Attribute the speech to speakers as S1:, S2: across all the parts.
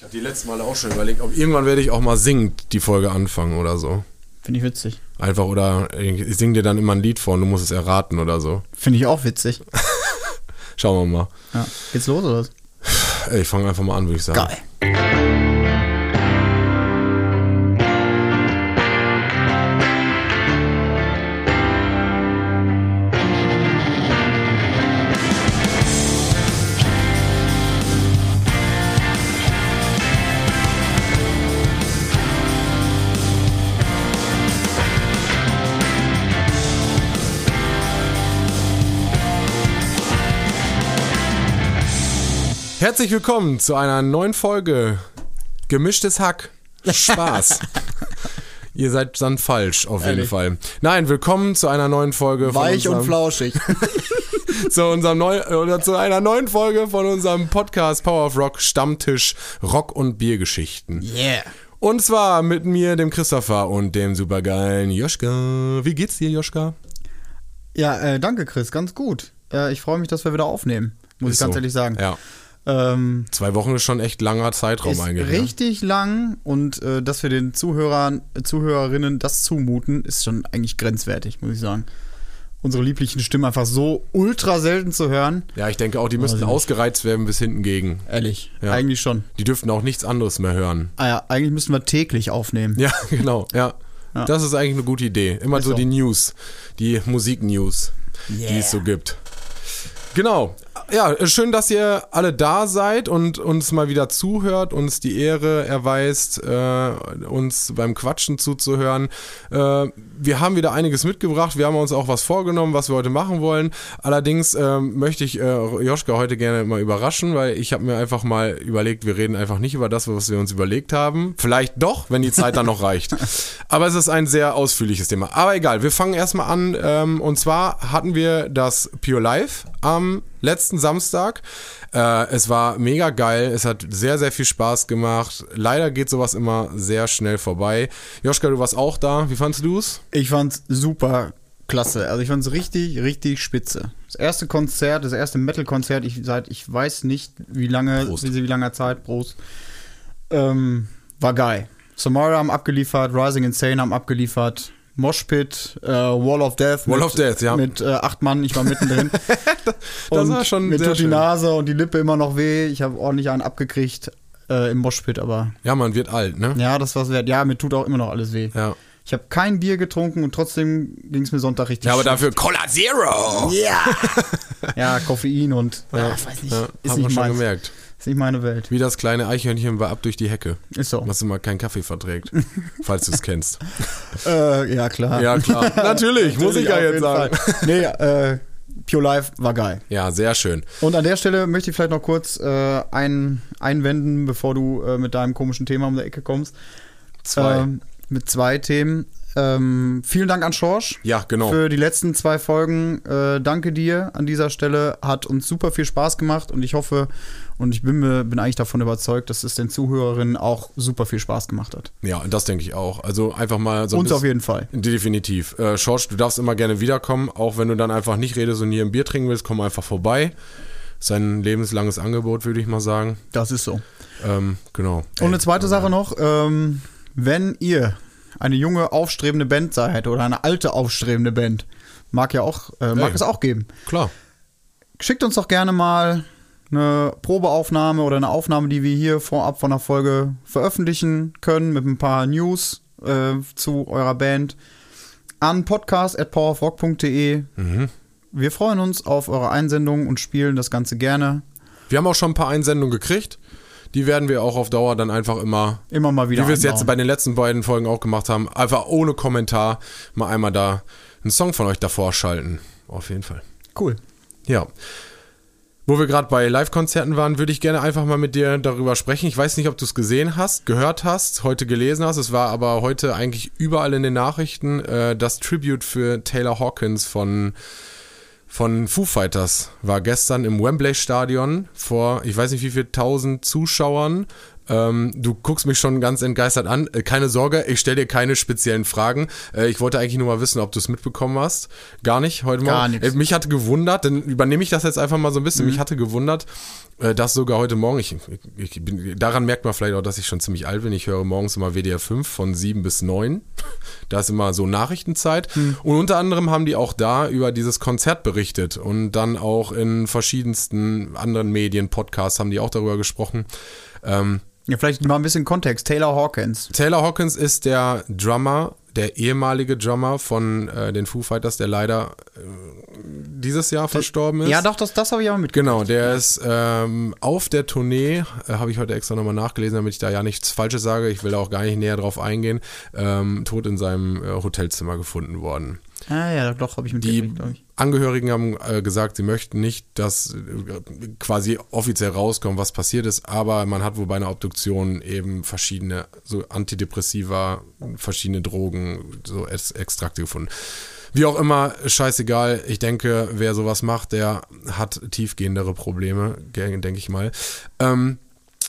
S1: Ich habe die letzten Mal auch schon überlegt, ob irgendwann werde ich auch mal singend die Folge anfangen oder so.
S2: Finde ich witzig.
S1: Einfach oder ich singe dir dann immer ein Lied vor und du musst es erraten oder so.
S2: Finde ich auch witzig.
S1: Schauen wir mal.
S2: Ja. Geht's los oder was?
S1: Ich fange einfach mal an, würde ich sagen.
S2: Geil.
S1: Herzlich willkommen zu einer neuen Folge Gemischtes Hack. Spaß. Ihr seid dann falsch, auf jeden
S2: Ehrlich?
S1: Fall. Nein, willkommen zu einer neuen Folge
S2: Weich und flauschig.
S1: zu unserem neu, oder zu einer neuen Folge von unserem Podcast Power of Rock Stammtisch Rock und Biergeschichten.
S2: yeah.
S1: Und zwar mit mir, dem Christopher und dem supergeilen Joschka. Wie geht's dir, Joschka?
S2: Ja, äh, danke Chris, ganz gut. Äh, ich freue mich, dass wir wieder aufnehmen, muss
S1: Ist
S2: ich ganz
S1: so.
S2: ehrlich sagen.
S1: Ja.
S2: Ähm,
S1: Zwei Wochen ist schon echt langer Zeitraum
S2: ist
S1: eigentlich.
S2: richtig lang und äh, dass wir den Zuhörern, äh, Zuhörerinnen das zumuten, ist schon eigentlich grenzwertig, muss ich sagen. Unsere lieblichen Stimmen einfach so ultra selten zu hören.
S1: Ja, ich denke auch, die müssten
S2: ich nicht.
S1: ausgereizt werden bis hinten gegen.
S2: Ehrlich,
S1: Ja.
S2: eigentlich schon.
S1: Die dürften auch nichts anderes mehr hören.
S2: Ah ja, eigentlich müssten wir täglich aufnehmen.
S1: Ja, genau, ja.
S2: Ja.
S1: Das ist eigentlich eine gute Idee. Immer
S2: Ist
S1: so
S2: so.
S1: die News, die Musik-News, die
S2: Yeah.
S1: es so gibt. Genau. Ja, schön, dass ihr alle da seid und uns mal wieder zuhört, uns die Ehre erweist, äh, uns beim Quatschen zuzuhören. Äh, wir haben wieder einiges mitgebracht. Wir haben uns auch was vorgenommen, was wir heute machen wollen. Allerdings ähm, möchte ich äh, Joschka heute gerne mal überraschen, weil ich habe mir einfach mal überlegt, wir reden einfach nicht über das, was wir uns überlegt haben. Vielleicht doch, wenn die Zeit dann noch reicht. Aber es ist ein sehr ausführliches Thema. Aber egal, wir fangen erstmal an. Ähm, und zwar hatten wir das Pure Life am letzten Samstag. Äh, es war mega geil. Es hat sehr, sehr viel Spaß gemacht. Leider geht sowas immer sehr schnell vorbei. Joschka, du warst auch da. Wie fandst du es?
S2: Ich fand's super klasse. Also ich fand's richtig, richtig spitze. Das erste Konzert, das erste Metal-Konzert, ich seit ich weiß nicht wie lange,
S1: Prost.
S2: wie, wie langer Zeit, Prost, ähm, war geil. Samara haben abgeliefert, Rising Insane haben abgeliefert, Moshpit, äh, Wall of Death.
S1: Wall
S2: mit,
S1: of Death, ja.
S2: Mit äh, acht Mann, ich war mittendrin.
S1: Das
S2: und
S1: war schon
S2: Mir tut die. Nase und die Lippe immer noch weh. Ich habe ordentlich einen abgekriegt äh, im Moshpit, aber
S1: Ja, man wird alt, ne?
S2: ja, das war's wert. Ja, mir tut auch immer noch alles weh.
S1: Ja.
S2: Ich habe kein Bier getrunken und trotzdem ging es mir Sonntag richtig
S1: Ja, aber
S2: schlecht.
S1: dafür Cola Zero.
S2: Ja. ja, Koffein und ja, ich weiß nicht,
S1: Ja,
S2: ist nicht
S1: schon
S2: meins.
S1: gemerkt.
S2: Ist nicht meine Welt.
S1: Wie das kleine Eichhörnchen war ab durch die Hecke.
S2: Ist so.
S1: Was immer keinen Kaffee verträgt. falls du es kennst.
S2: Äh, ja, klar.
S1: Ja, klar. Natürlich, muss ich ja jetzt sagen.
S2: Fall. Nee, äh, Pure Life war geil.
S1: Ja, sehr schön.
S2: Und an der Stelle möchte ich vielleicht noch kurz äh, ein, einwenden, bevor du äh, mit deinem komischen Thema um die Ecke kommst.
S1: Zwei.
S2: Ähm, mit zwei Themen. Ähm, vielen Dank an Schorsch.
S1: Ja, genau.
S2: Für die letzten zwei Folgen. Äh, danke dir an dieser Stelle. Hat uns super viel Spaß gemacht und ich hoffe und ich bin, bin eigentlich davon überzeugt, dass es den Zuhörerinnen auch super viel Spaß gemacht hat.
S1: Ja, das denke ich auch. Also einfach mal so ein
S2: uns
S1: bisschen-
S2: auf jeden Fall.
S1: Definitiv. Äh, Schorsch, du darfst immer gerne wiederkommen, auch wenn du dann einfach nicht redest und hier ein Bier trinken willst, komm einfach vorbei. Sein lebenslanges Angebot, würde ich mal sagen.
S2: Das ist so.
S1: Ähm, genau.
S2: Und eine zweite Sache noch, ähm, wenn ihr eine junge, aufstrebende Band seid oder eine alte, aufstrebende Band, mag ja auch, äh, mag
S1: Ey.
S2: es auch geben.
S1: Klar.
S2: Schickt uns doch gerne mal eine Probeaufnahme oder eine Aufnahme, die wir hier vorab von der Folge veröffentlichen können, mit ein paar News äh, zu eurer Band an podcast.powerofrock.de.
S1: Mhm.
S2: Wir freuen uns auf eure Einsendungen und spielen das Ganze gerne.
S1: Wir haben auch schon ein paar Einsendungen gekriegt. Die werden wir auch auf Dauer dann einfach immer,
S2: Immer mal wieder.
S1: wie wir es jetzt bei den letzten beiden Folgen auch gemacht haben, einfach ohne Kommentar mal einmal da einen Song von euch davor schalten. Auf jeden Fall.
S2: Cool.
S1: Ja. Wo wir gerade bei Live-Konzerten waren, würde ich gerne einfach mal mit dir darüber sprechen. Ich weiß nicht, ob du es gesehen hast, gehört hast, heute gelesen hast. Es war aber heute eigentlich überall in den Nachrichten äh, das Tribute für Taylor Hawkins von, von Foo Fighters. War gestern im Wembley Stadion vor, ich weiß nicht wie viel tausend Zuschauern. Ähm, du guckst mich schon ganz entgeistert an. Äh, keine Sorge, ich stelle dir keine speziellen Fragen. Äh, ich wollte eigentlich nur mal wissen, ob du es mitbekommen hast. Gar nicht heute
S2: Gar
S1: Morgen.
S2: nichts.
S1: Äh, mich hatte gewundert, dann übernehme ich das jetzt einfach mal so ein bisschen.
S2: Mhm.
S1: Mich hatte gewundert, äh, dass sogar heute Morgen, ich, ich bin, daran merkt man vielleicht auch, dass ich schon ziemlich alt bin. Ich höre morgens immer WDR 5 von 7 bis 9. Da ist immer so Nachrichtenzeit.
S2: Mhm.
S1: Und unter anderem haben die auch da über dieses Konzert berichtet und dann auch in verschiedensten anderen Medien, Podcasts haben die auch darüber gesprochen. Ähm,
S2: Ja, vielleicht mal ein bisschen Kontext. Taylor Hawkins.
S1: Taylor Hawkins ist der Drummer, der ehemalige Drummer von äh, den Foo Fighters, der leider äh, dieses Jahr verstorben ist.
S2: Ja, doch, das, das habe ich auch mitgekriegt.
S1: Genau, der ist ähm, auf der Tournee, äh, habe ich heute extra nochmal nachgelesen, damit ich da ja nichts Falsches sage. Ich will da auch gar nicht näher drauf eingehen. Ähm, tot in seinem äh, Hotelzimmer gefunden worden.
S2: Ah, ja, doch, habe ich
S1: Die
S2: mitgekriegt, glaube ich.
S1: Angehörigen haben äh, gesagt, sie möchten nicht, dass äh, quasi offiziell rauskommt, was passiert ist, aber man hat wohl bei einer Obduktion eben verschiedene so Antidepressiva, verschiedene Drogen, so Ex Extrakte gefunden. Wie auch immer, scheißegal. Ich denke, wer sowas macht, der hat tiefgehendere Probleme, denke ich mal. Ähm,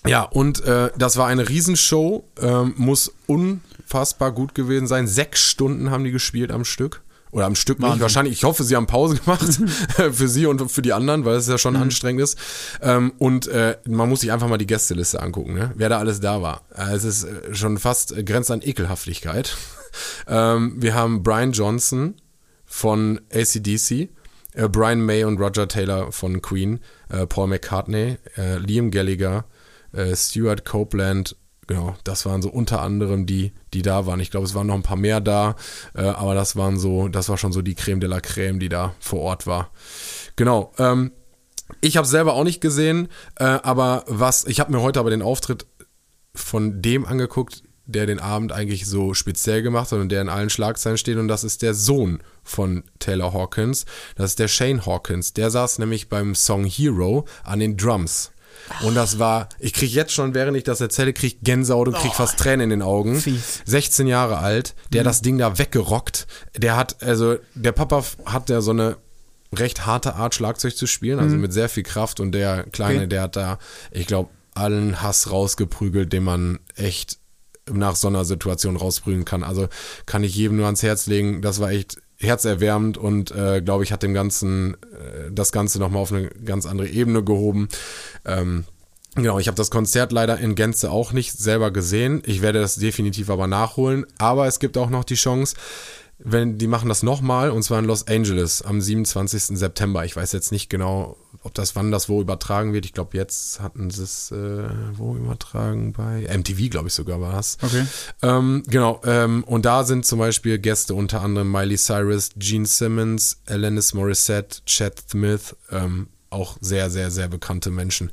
S1: ja, und äh, das war eine Riesenshow, ähm, muss unfassbar gut gewesen sein. Sechs Stunden haben die gespielt am Stück. Oder am Stück nicht, wahrscheinlich. Ich hoffe, sie haben Pause gemacht für sie und für die anderen, weil es ja schon anstrengend ist. Ähm, und äh, man muss sich einfach mal die Gästeliste angucken, ne? wer da alles da war. Äh, es ist äh, schon fast äh, grenzt an Ekelhaftigkeit. ähm, wir haben Brian Johnson von ACDC, äh, Brian May und Roger Taylor von Queen, äh, Paul McCartney, Liam Gallagher, Stuart Copeland, genau, das waren so unter anderem die, die da waren. Ich glaube, es waren noch ein paar mehr da, äh, aber das waren so, das war schon so die Creme de la Creme, die da vor Ort war. Genau. Ähm, ich habe selber auch nicht gesehen, äh, aber was, ich habe mir heute aber den Auftritt von dem angeguckt, der den Abend eigentlich so speziell gemacht hat und der in allen Schlagzeilen steht und das ist der Sohn von Taylor Hawkins. Das ist der Shane Hawkins. Der saß nämlich beim Song Hero an den Drums. Und das war, ich krieg jetzt schon, während ich das erzähle, krieg Gänsehaut und krieg fast Tränen in den Augen.
S2: Fies.
S1: 16 Jahre alt, der das Ding da weggerockt. Der hat, also, der Papa hat ja so eine recht harte Art, Schlagzeug zu spielen, also mit sehr viel Kraft und der Kleine,
S2: Okay.
S1: der hat da, ich glaube, allen Hass rausgeprügelt, den man echt nach so einer Situation rausprügeln kann. Also kann ich jedem nur ans Herz legen. Das war echt herzerwärmend und äh, glaube ich hat dem Ganzen äh, das Ganze nochmal auf eine ganz andere Ebene gehoben. Ähm, Genau, ich habe das Konzert leider in Gänze auch nicht selber gesehen. Ich werde das definitiv aber nachholen. Aber es gibt auch noch die Chance, wenn die machen das nochmal und zwar in Los Angeles am 27. September. Ich weiß jetzt nicht genau, ob das wann das wo übertragen wird. Ich glaube, jetzt hatten sie es äh, wo übertragen bei MTV, glaube ich sogar war das.
S2: Okay.
S1: Ähm, genau, ähm, und da sind zum Beispiel Gäste unter anderem Miley Cyrus, Gene Simmons, Alanis Morissette, Chad Smith, ähm, auch sehr, sehr, sehr bekannte Menschen.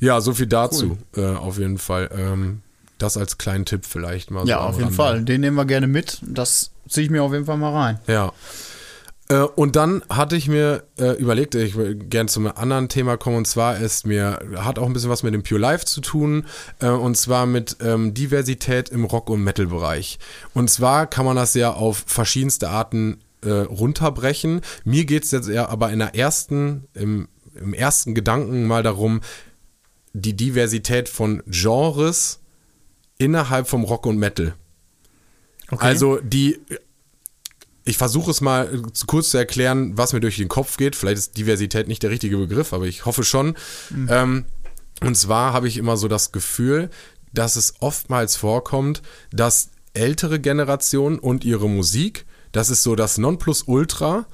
S1: Ja, so viel dazu, äh, auf jeden Fall. Ähm, das als kleinen Tipp vielleicht mal. so
S2: Ja,
S1: am
S2: auf jeden. Fall. Den nehmen wir gerne mit. Das ziehe ich mir auf jeden Fall mal rein.
S1: Ja. Äh, und dann hatte ich mir äh, überlegt, ich will gerne zum anderen Thema kommen, und zwar ist mir, hat auch ein bisschen was mit dem Pure Life zu tun, äh, und zwar mit ähm, Diversität im Rock- und Metal-Bereich. Und zwar kann man das ja auf verschiedenste Arten äh, runterbrechen. Mir geht es jetzt eher aber in der ersten, im, im ersten Gedanken mal darum, die Diversität von Genres innerhalb vom Rock und Metal.
S2: Okay.
S1: Also die, ich versuche es mal kurz zu erklären, was mir durch den Kopf geht. Vielleicht ist Diversität nicht der richtige Begriff, aber ich hoffe schon. Ähm, und zwar habe ich immer so das Gefühl, dass es oftmals vorkommt, dass ältere Generationen und ihre Musik, das ist so das Nonplusultra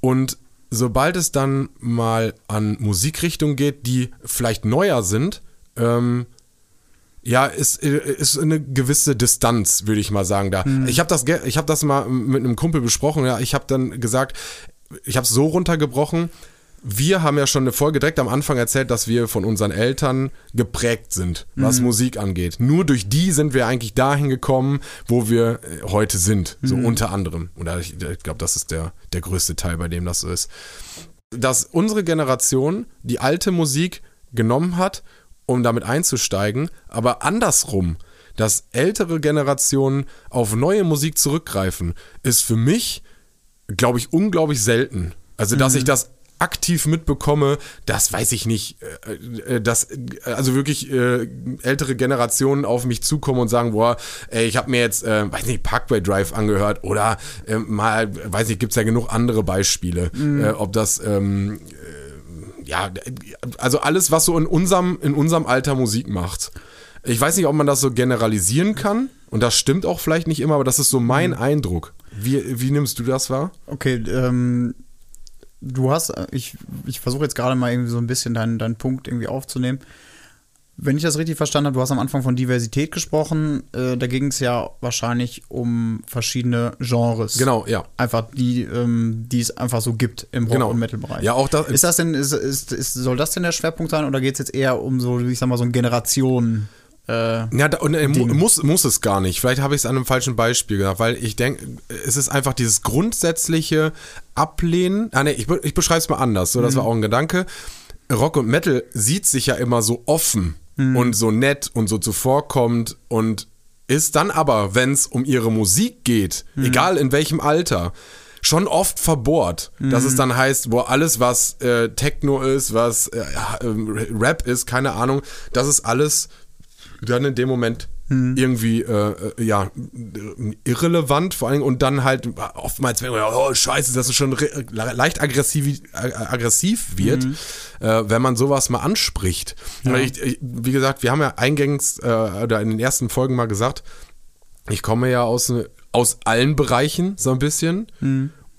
S1: und sobald es dann mal an Musikrichtungen geht, die vielleicht neuer sind, ähm, ja, ist, ist eine gewisse Distanz, würde ich mal sagen, da. Ich habe das, ich habe das mal mit einem Kumpel besprochen. Ja, ich habe dann gesagt, ich habe es so runtergebrochen. Wir haben ja schon eine Folge direkt am Anfang erzählt, dass wir von unseren Eltern geprägt sind, was Musik angeht. Nur durch die sind wir eigentlich dahin gekommen, wo wir äh, heute sind, so unter anderem. Oder ich, ich glaube, das ist der, der größte Teil, bei dem das so ist. Dass unsere Generation die alte Musik genommen hat, um damit einzusteigen, aber andersrum, dass ältere Generationen auf neue Musik zurückgreifen, ist für mich, glaube ich, unglaublich selten. Also, dass ich das aktiv mitbekomme, das weiß ich nicht, äh, äh, dass äh, also wirklich ältere Generationen auf mich zukommen und sagen, boah, ey, ich habe mir jetzt, weiß nicht, Parkway Drive angehört oder mal, weiß nicht, gibt's ja genug andere Beispiele,
S2: Mhm.
S1: ob das ähm, äh, ja, also alles, was so in unserem, in unserem Alter Musik macht. Ich weiß nicht, ob man das so generalisieren kann. Und das stimmt auch vielleicht nicht immer, aber das ist so mein
S2: Mhm.
S1: Eindruck. Wie, wie nimmst du das wahr?
S2: Okay, ähm, du hast, ich, ich versuche jetzt gerade mal irgendwie so ein bisschen deinen, deinen Punkt irgendwie aufzunehmen. Wenn ich das richtig verstanden habe, du hast am Anfang von Diversität gesprochen. Äh, da ging es ja wahrscheinlich um verschiedene Genres.
S1: Genau, ja.
S2: Einfach die, ähm, die es einfach so gibt im Rock-
S1: Genau.
S2: und Metal-Bereich.
S1: Ja, auch das.
S2: Ist das denn, ist, ist, ist, soll das denn der Schwerpunkt sein oder geht es jetzt eher um so, ich sag mal, so ein Generationen? Äh,
S1: Ja, da, und, äh, muss, muss es gar nicht. Vielleicht habe ich es an einem falschen Beispiel gesagt, weil ich denke, es ist einfach dieses grundsätzliche Ablehnen. Ah, nee, ich, ich beschreibe es mal anders, so das war auch ein Gedanke. Rock und Metal sieht sich ja immer so offen und so nett und so zuvorkommend und ist dann aber, wenn es um ihre Musik geht, egal in welchem Alter, schon oft verbohrt, dass es dann heißt, boah, alles was äh, Techno ist, was äh, ähm, Rap ist, keine Ahnung, das ist alles dann in dem Moment irgendwie äh, äh, ja irrelevant vor allem und dann halt oftmals wenn man oh scheiße dass es schon leicht aggressiv äh, aggressiv wird äh, wenn man sowas mal anspricht. Weil ich, ich, wie gesagt wir haben ja eingangs äh, oder in den ersten Folgen mal gesagt ich komme ja aus aus allen Bereichen so ein bisschen.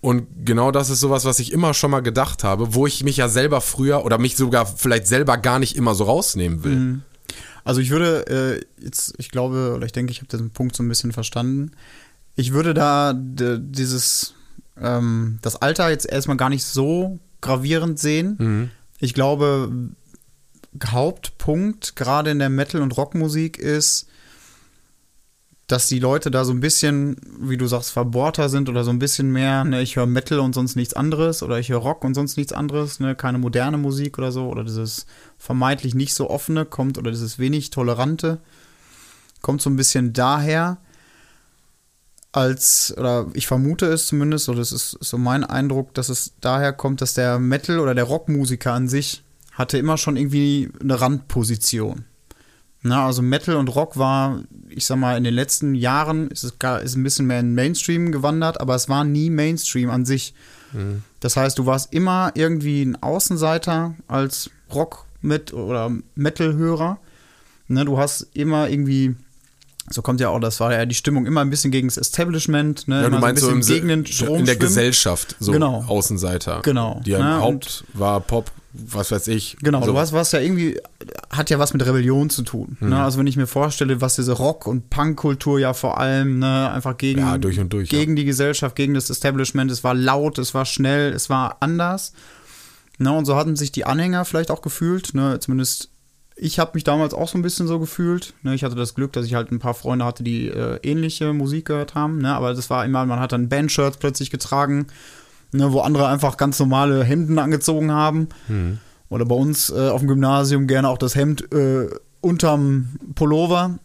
S1: Und genau das ist sowas, was ich immer schon mal gedacht habe, wo ich mich ja selber früher oder mich sogar vielleicht selber gar nicht immer so rausnehmen will.
S2: Also ich würde äh, jetzt, ich glaube, oder ich denke, ich habe diesen Punkt so ein bisschen verstanden. Ich würde da dieses, ähm, das Alter jetzt erstmal gar nicht so gravierend sehen. Ich glaube, Hauptpunkt gerade in der Metal- und Rockmusik ist, dass die Leute da so ein bisschen, wie du sagst, verbohrter sind oder so ein bisschen mehr, ne, ich höre Metal und sonst nichts anderes oder ich höre Rock und sonst nichts anderes, ne, keine moderne Musik oder so oder dieses vermeintlich nicht so offene kommt oder dieses wenig tolerante kommt so ein bisschen daher als oder ich vermute es zumindest oder das ist so mein Eindruck, dass es daher kommt, dass der Metal oder der Rockmusiker an sich hatte immer schon irgendwie eine Randposition. Na, also Metal und Rock war, ich sag mal, in den letzten Jahren ist es gar, ist ein bisschen mehr in Mainstream gewandert, aber es war nie Mainstream an sich. Das heißt, du warst immer irgendwie ein Außenseiter als Rock mit oder Metal-Hörer. Ne, du hast immer irgendwie, so kommt ja auch, das war ja die Stimmung immer ein bisschen gegen das Establishment. Ne,
S1: Ja,
S2: immer
S1: du meinst so
S2: ein
S1: im
S2: gegen den Strom
S1: in der
S2: schwimmen.
S1: Gesellschaft, so
S2: Genau.
S1: Außenseiter.
S2: Genau.
S1: Die
S2: Ja,
S1: Haupt war Pop, was weiß ich.
S2: Genau,
S1: so.
S2: du hast was ja irgendwie, hat ja was mit Rebellion zu tun.
S1: Mhm.
S2: Ne? Also wenn ich mir vorstelle, was diese Rock- und Punk-Kultur ja vor allem, ne, einfach gegen,
S1: Ja, durch durch,
S2: gegen die Gesellschaft, gegen das Establishment, es war laut, es war schnell, es war anders. Ne? Und so hatten sich die Anhänger vielleicht auch gefühlt, ne? zumindest ich habe mich damals auch so ein bisschen so gefühlt. Ne? Ich hatte das Glück, dass ich halt ein paar Freunde hatte, die äh, ähnliche Musik gehört haben. Ne? Aber das war immer, man hat dann Bandshirts plötzlich getragen, ne? wo andere einfach ganz normale Hemden angezogen haben. Oder bei uns äh, auf dem Gymnasium gerne auch das Hemd äh, unterm Pullover.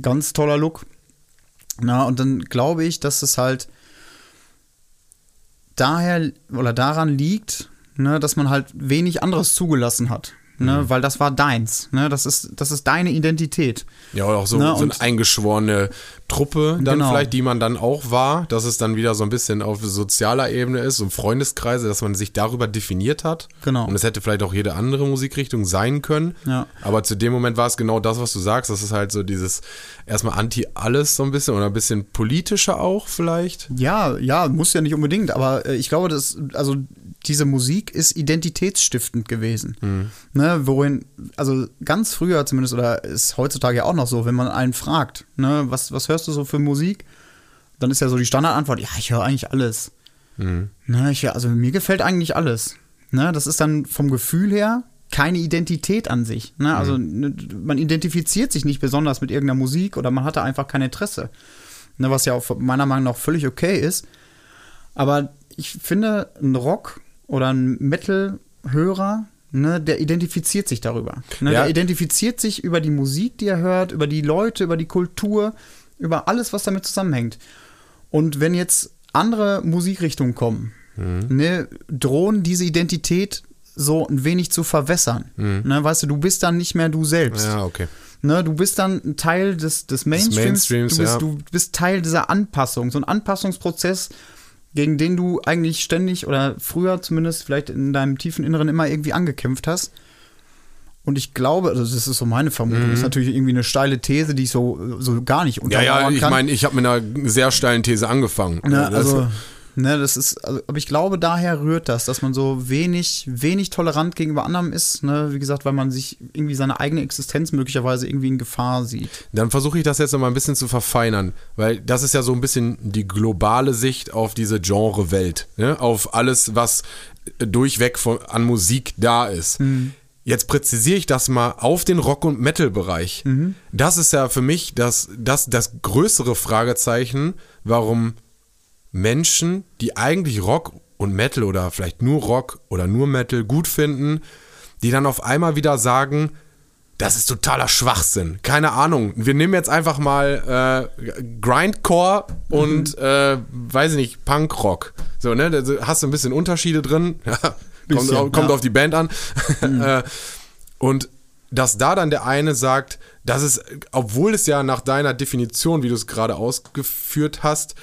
S2: Ganz toller Look. Na, und dann glaube ich, dass es halt daher oder daran liegt, ne, dass man halt wenig anderes zugelassen hat. Ne, Weil das war deins. Ne? Das, ist, das ist deine Identität.
S1: Ja, oder auch so,
S2: Ne,
S1: so eine
S2: und-
S1: eingeschworene Truppe dann
S2: Genau.
S1: vielleicht, die man dann auch war, dass es dann wieder so ein bisschen auf sozialer Ebene ist, so Freundeskreise, dass man sich darüber definiert hat.
S2: Genau.
S1: Und es hätte vielleicht auch jede andere Musikrichtung sein können.
S2: Ja.
S1: Aber zu dem Moment war es genau das, was du sagst. Das ist halt so dieses erstmal anti-alles so ein bisschen oder ein bisschen politischer auch vielleicht.
S2: Ja, ja, muss ja nicht unbedingt, aber äh, ich glaube, dass, also diese Musik ist identitätsstiftend gewesen. Ne, worin, also ganz früher zumindest, oder ist heutzutage ja auch noch so, wenn man einen fragt, ne, was, was hörst du so für Musik? Dann ist ja so die Standardantwort, ja, ich höre eigentlich alles. Ne, ich, hör- also mir gefällt eigentlich alles. Ne, das ist dann vom Gefühl her keine Identität an sich. Ne? Also ne, man identifiziert sich nicht besonders mit irgendeiner Musik oder man hatte einfach kein Interesse. Ne, was ja auch meiner Meinung nach völlig okay ist. Aber ich finde, ein Rock oder ein Metal-Hörer, ne, der identifiziert sich darüber. Ne,
S1: Ja.
S2: Der identifiziert sich über die Musik, die er hört, über die Leute, über die Kultur, über alles, was damit zusammenhängt. Und wenn jetzt andere Musikrichtungen kommen, ne, drohen diese Identität so ein wenig zu verwässern. Ne, weißt du, du bist dann nicht mehr du selbst.
S1: Ja, okay.
S2: Ne, du bist dann ein Teil des, des Mainstreams.
S1: Mainstreams,
S2: du, bist,
S1: ja.
S2: du bist Teil dieser Anpassung, so ein Anpassungsprozess, gegen den du eigentlich ständig oder früher zumindest vielleicht in deinem tiefen Inneren immer irgendwie angekämpft hast. Und ich glaube, also das ist so meine Vermutung, ist natürlich irgendwie eine steile These, die ich so, so gar nicht
S1: Mhm. Ja,
S2: untermauern
S1: ja, ich
S2: kann.
S1: meine, ich habe mit einer sehr steilen These angefangen. Das-
S2: also, ne, das ist, also, aber ich glaube, daher rührt das, dass man so wenig, wenig tolerant gegenüber anderem ist, ne, wie gesagt, weil man sich irgendwie seine eigene Existenz möglicherweise irgendwie in Gefahr sieht.
S1: Dann versuche ich das jetzt noch mal ein bisschen zu verfeinern, weil das ist ja so ein bisschen die globale Sicht auf diese Genre-Welt, ne? auf alles, was durchweg von, an Musik da ist. Jetzt präzisiere ich das mal auf den Rock- und Metal-Bereich. Das ist ja für mich das, das, das größere Fragezeichen, warum Menschen, die eigentlich Rock und Metal oder vielleicht nur Rock oder nur Metal gut finden, die dann auf einmal wieder sagen, das ist totaler Schwachsinn. Keine Ahnung. Wir nehmen jetzt einfach mal äh, Grindcore und äh, weiß ich nicht, Punkrock. So, ne? Da hast du ein bisschen Unterschiede drin. Kommt
S2: Bisschen,
S1: kommt
S2: ja.
S1: auf die Band an. Äh, und dass da dann der eine sagt, dass es, obwohl es ja nach deiner Definition, wie du es gerade ausgeführt hast,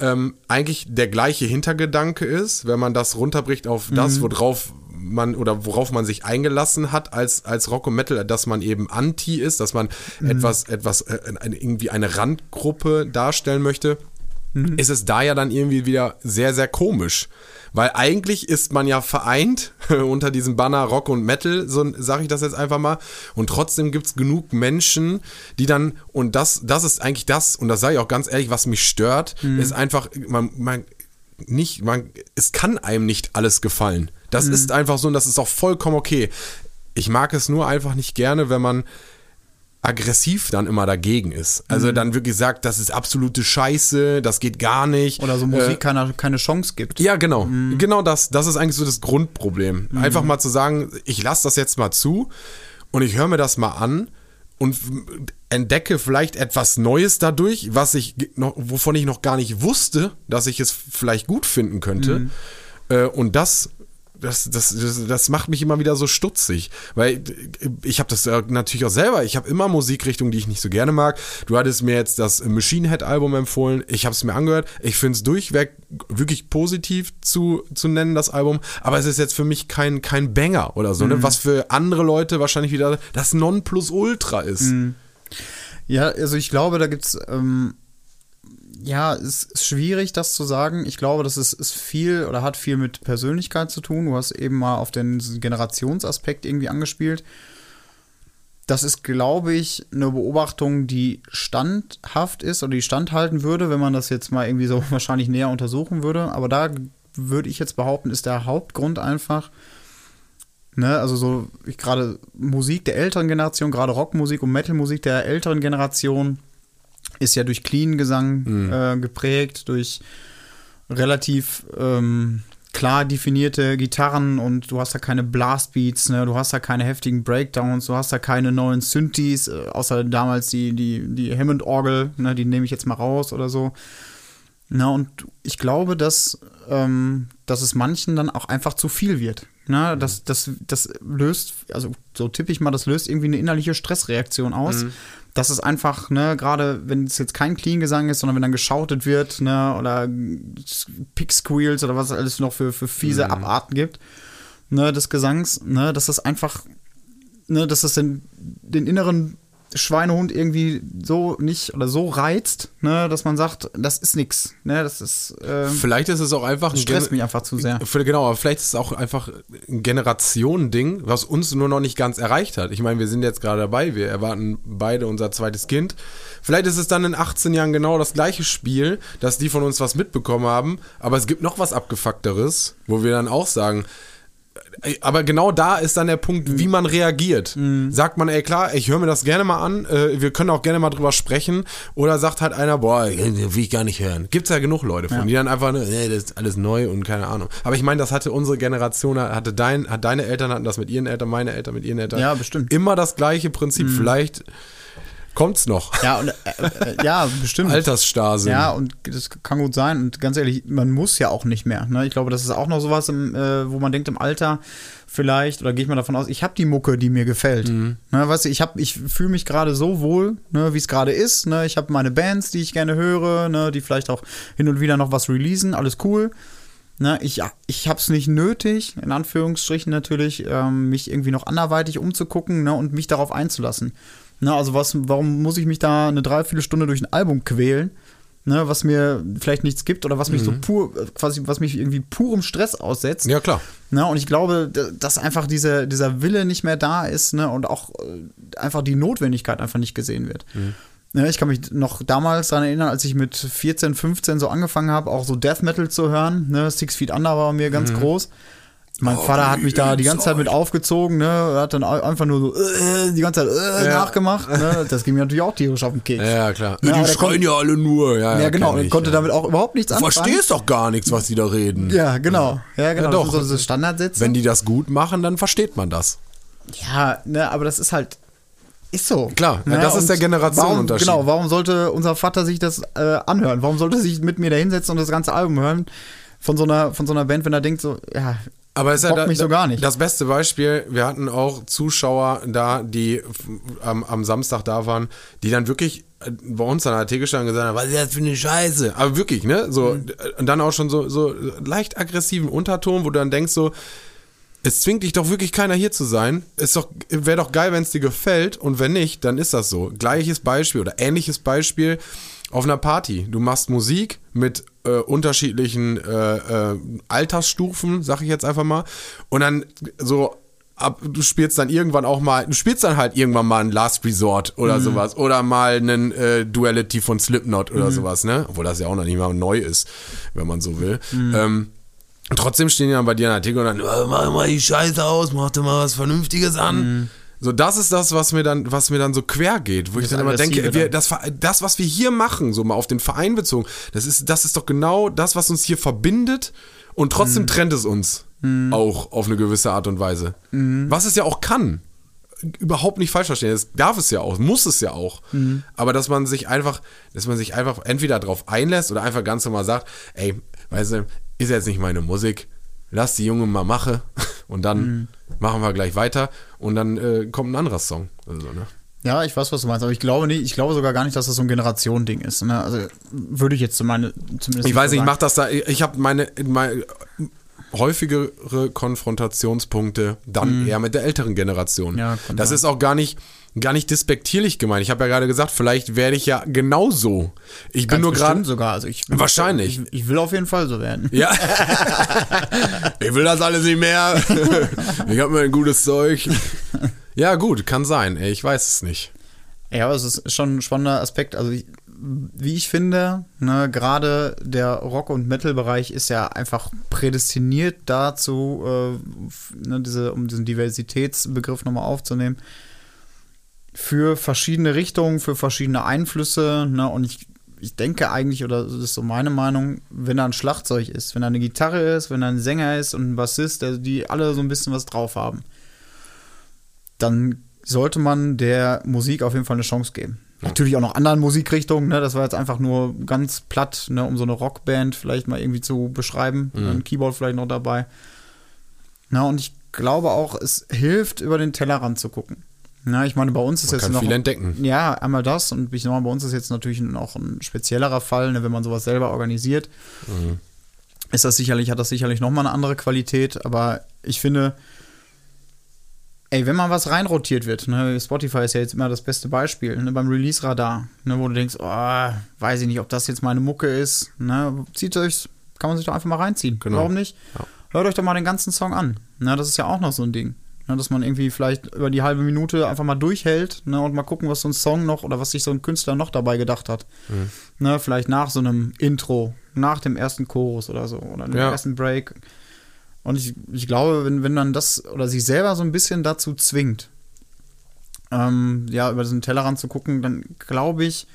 S1: ähm, eigentlich der gleiche Hintergedanke ist, wenn man das runterbricht auf das, worauf man oder worauf man sich eingelassen hat als, als Rock und Metal, dass man eben anti ist, dass man etwas, etwas, äh, irgendwie eine Randgruppe darstellen möchte, ist es da ja dann irgendwie wieder sehr, sehr komisch. Weil eigentlich ist man ja vereint unter diesem Banner Rock und Metal, so sage ich das jetzt einfach mal. Und trotzdem gibt es genug Menschen, die dann, und das, das ist eigentlich das, und das sage ich auch ganz ehrlich, was mich stört, ist einfach, man, man nicht, man, es kann einem nicht alles gefallen. Das ist einfach so und das ist auch vollkommen okay. Ich mag es nur einfach nicht gerne, wenn man aggressiv dann immer dagegen ist. Also dann wirklich sagt, das ist absolute Scheiße, das geht gar nicht.
S2: Oder so Musik keine, keine Chance gibt.
S1: Ja, genau. Genau das. Das ist eigentlich so das Grundproblem. Einfach mal zu sagen, ich lasse das jetzt mal zu und ich höre mir das mal an und entdecke vielleicht etwas Neues dadurch, was ich noch, wovon ich noch gar nicht wusste, dass ich es vielleicht gut finden könnte. Äh, und das das, das, das, das macht mich immer wieder so stutzig, weil ich habe das natürlich auch selber, ich habe immer Musikrichtungen, die ich nicht so gerne mag. Du hattest mir jetzt das Machine Head Album empfohlen, ich habe es mir angehört, ich finde es durchweg wirklich positiv zu, zu nennen, das Album, aber es ist jetzt für mich kein, kein Banger oder so, ne? was für andere Leute wahrscheinlich wieder das Nonplusultra ist.
S2: Ja, also ich glaube, da gibt's ähm, ja, es ist schwierig, das zu sagen. Ich glaube, das ist, ist viel oder hat viel mit Persönlichkeit zu tun. Du hast eben mal auf den Generationsaspekt irgendwie angespielt. Das ist, glaube ich, eine Beobachtung, die standhaft ist oder die standhalten würde, wenn man das jetzt mal irgendwie so wahrscheinlich näher untersuchen würde. Aber da würde ich jetzt behaupten, ist der Hauptgrund einfach, ne, also so gerade Musik der älteren Generation, gerade Rockmusik und Metalmusik der älteren Generation ist ja durch Clean-Gesang äh, geprägt, durch relativ ähm, klar definierte Gitarren und du hast da keine Blastbeats, ne? du hast da keine heftigen Breakdowns, du hast da keine neuen Synthes, äh, außer damals die, die, die Hammond-Orgel, ne? die nehme ich jetzt mal raus oder so. Na, und ich glaube, dass, ähm, dass es manchen dann auch einfach zu viel wird. Na, das, das, das löst, also so tippe ich mal, das löst irgendwie eine innerliche Stressreaktion aus. Das ist einfach, ne, gerade wenn es jetzt kein Clean-Gesang ist, sondern wenn dann geschautet wird, ne, oder Pick-Squeals oder was es alles noch für, für fiese Abarten gibt, ne, des Gesangs, ne, dass das einfach, ne, dass das den, den inneren Schweinehund irgendwie so nicht oder so reizt, ne, dass man sagt, das ist nix, ne, das ist, ähm,
S1: Vielleicht ist es auch einfach ein
S2: stresst mich einfach zu sehr.
S1: Genau, aber vielleicht ist es auch einfach ein Generationending, was uns nur noch nicht ganz erreicht hat. Ich meine, wir sind jetzt gerade dabei, wir erwarten beide unser zweites Kind. Vielleicht ist es dann in 18 Jahren genau das gleiche Spiel, dass die von uns was mitbekommen haben, aber es gibt noch was Abgefuckteres, wo wir dann auch sagen, aber genau da ist dann der Punkt, wie man reagiert. Sagt man, ey klar, ich höre mir das gerne mal an, äh, wir können auch gerne mal drüber sprechen, oder sagt halt einer, boah, will ich gar nicht hören. Gibt's ja genug Leute von,
S2: Ja.
S1: die dann einfach, ne, nee, das ist alles neu und keine Ahnung. Aber ich meine, das hatte unsere Generation, hatte dein, hat deine Eltern hatten das mit ihren Eltern, meine Eltern mit ihren Eltern.
S2: Ja, bestimmt.
S1: Immer das gleiche Prinzip. Vielleicht Kommt's noch?
S2: Ja, und, äh, äh, ja, bestimmt.
S1: Altersstarrsinn.
S2: Ja, und das kann gut sein. Und ganz ehrlich, man muss ja auch nicht mehr. Ne? Ich glaube, das ist auch noch sowas, im, äh, wo man denkt, im Alter vielleicht, oder gehe ich mal davon aus, ich habe die Mucke, die mir gefällt.
S1: Mhm.
S2: Ne, weißt du, ich, hab- ich fühle mich gerade so wohl, ne, wie es gerade ist. Ne? Ich habe meine Bands, die ich gerne höre, ne, die vielleicht auch hin und wieder noch was releasen, alles cool. Ne, ich ich habe es nicht nötig, in Anführungsstrichen natürlich, ähm, mich irgendwie noch anderweitig umzugucken ne, und mich darauf einzulassen. Ne, also was, warum muss ich mich da eine Dreiviertelstunde durch ein Album quälen, ne, was mir vielleicht nichts gibt oder was mich so pur, quasi, was mich irgendwie purem Stress aussetzt.
S1: Ja, klar.
S2: Ne, und ich glaube, dass einfach diese, dieser Wille nicht mehr da ist ne, und auch äh, einfach die Notwendigkeit einfach nicht gesehen wird. Ne, ich kann mich noch damals daran erinnern, als ich mit 14, 15 so angefangen habe, auch so Death Metal zu hören. Ne, Six Feet Under war mir ganz groß. Mein Vater hat mich da die ganze Zeit mit aufgezogen, ne, hat dann einfach nur so äh, die ganze Zeit äh,
S1: Ja.
S2: nachgemacht. Ne, das ging mir natürlich auch tierisch auf den Keks.
S1: Ja, klar.
S2: Ja,
S1: die schreien ja alle nur. Ja,
S2: Ja, genau,
S1: ich,
S2: konnte damit auch überhaupt nichts
S1: Du
S2: anfangen.
S1: verstehst doch gar nichts, was die da reden.
S2: Ja, genau. Ja, genau. Das
S1: doch.
S2: sind so Standardsätze.
S1: Wenn die das gut machen, dann versteht man das.
S2: Ja, ne, aber das ist halt. Ist so.
S1: Klar, ja,
S2: ne?
S1: das ist der Generationenunterschied.
S2: Warum, genau, warum sollte unser Vater sich das äh, anhören? Warum sollte er sich mit mir da hinsetzen und das ganze Album hören von so einer, von so einer Band, wenn er denkt, so, ja,
S1: Aber es ist ja da,
S2: mich so gar nicht.
S1: das beste Beispiel. Wir hatten auch Zuschauer da, die am, am Samstag da waren, die dann wirklich äh, bei uns an der Theke standen und gesagt haben, was ist das für eine Scheiße? Aber wirklich, ne? So,
S2: Mhm.
S1: und dann auch schon so, so leicht aggressiven Unterton, wo du dann denkst so, es zwingt dich doch wirklich keiner hier zu sein. Ist doch, wäre doch geil, wenn es dir gefällt und wenn nicht, dann ist das so. Gleiches Beispiel oder ähnliches Beispiel auf einer Party. Du machst Musik mit äh, unterschiedlichen äh, äh, Altersstufen, sag ich jetzt einfach mal, und dann so ab, du spielst dann irgendwann auch mal, du spielst dann halt irgendwann mal ein Last Resort oder sowas oder mal einen äh, Duality von Slipknot oder sowas, ne? Obwohl das ja auch noch nicht mal neu ist, wenn man so will. Ähm, und trotzdem stehen die dann bei dir in der Theke und dann, "Äh, mach mal die Scheiße aus, mach dir mal was Vernünftiges an. So, das ist das, was mir dann, was mir dann so quer geht, wo ich
S2: Das
S1: dann immer denke, wir, das, das, was wir hier machen, so mal auf den Verein bezogen, das ist, das ist doch genau das, was uns hier verbindet und trotzdem trennt es uns auch auf eine gewisse Art und Weise. Was es ja auch kann. Überhaupt nicht falsch verstehen. Das darf es ja auch, muss es ja auch. Aber dass man sich einfach, dass man sich einfach entweder darauf einlässt oder einfach ganz normal sagt, ey, weißt du, ist jetzt nicht meine Musik, lass die Junge mal machen und dann machen wir gleich weiter und dann äh, kommt ein anderer Song. Also, ne?
S2: ja, ich weiß, was du meinst, aber ich glaube nicht, ich glaube sogar gar nicht, dass das so ein Generationending ist. Ne? Also würde ich jetzt zu meine, zumindest
S1: Ich weiß nicht, ich
S2: so
S1: mach das da, ich habe meine, meine häufigere Konfrontationspunkte dann eher mit der älteren Generation.
S2: Mhm. Ja,
S1: das ist auch gar nicht, gar nicht despektierlich gemeint. Ich habe ja gerade gesagt, vielleicht werde ich ja genauso. Ich bin
S2: Ganz
S1: nur
S2: bestimmt
S1: gerade.
S2: sogar. Also ich,
S1: Wahrscheinlich.
S2: Ich, ich will auf jeden Fall so werden.
S1: Ja. ich will das alles nicht mehr. ich habe mir ein gutes Zeug. Ja, gut, kann sein. Ich weiß es nicht.
S2: Ja, aber es ist schon ein spannender Aspekt. Also, ich, wie ich finde, ne, gerade der Rock- und Metal-Bereich ist ja einfach prädestiniert dazu, äh, ne, diese, um diesen Diversitätsbegriff nochmal aufzunehmen, für verschiedene Richtungen, für verschiedene Einflüsse. Ne, und ich, ich denke eigentlich, oder das ist so meine Meinung, wenn da ein Schlagzeug ist, wenn da eine Gitarre ist, wenn da ein Sänger ist und ein Bassist, der, die alle so ein bisschen was drauf haben, dann sollte man der Musik auf jeden Fall eine Chance geben. Natürlich auch noch anderen Musikrichtungen, ne? Das war jetzt einfach nur ganz platt, ne, um so eine Rockband vielleicht mal irgendwie zu beschreiben. Ein Keyboard vielleicht noch dabei. Na, und ich glaube auch, es hilft, über den Tellerrand zu gucken. Na, ich meine, bei uns ist
S1: Man
S2: jetzt
S1: kann
S2: noch.
S1: viel entdecken.
S2: Ja, einmal das und ich sag mal, bei uns ist jetzt natürlich noch ein speziellerer Fall, ne, wenn man sowas selber organisiert. Ist das sicherlich, hat das sicherlich nochmal eine andere Qualität, aber ich finde, ey, wenn mal was reinrotiert wird, ne, Spotify ist ja jetzt immer das beste Beispiel, ne, beim Release-Radar, ne, wo du denkst, oh, weiß ich nicht, ob das jetzt meine Mucke ist, ne, zieht euch, kann man sich doch einfach mal reinziehen.
S1: Genau.
S2: Warum nicht?
S1: Ja.
S2: Hört euch doch mal den ganzen Song an. Ne, das ist ja auch noch so ein Ding. Ne, dass man irgendwie vielleicht über die halbe Minute einfach mal durchhält ne, und mal gucken, was so ein Song noch oder was sich so ein Künstler noch dabei gedacht hat. Ne, vielleicht nach so einem Intro, nach dem ersten Chorus oder so oder dem
S1: Ja.
S2: ersten Break. Und ich, ich glaube, wenn, wenn man das oder sich selber so ein bisschen dazu zwingt, ähm, ja, über diesen Tellerrand zu gucken, dann glaube ich,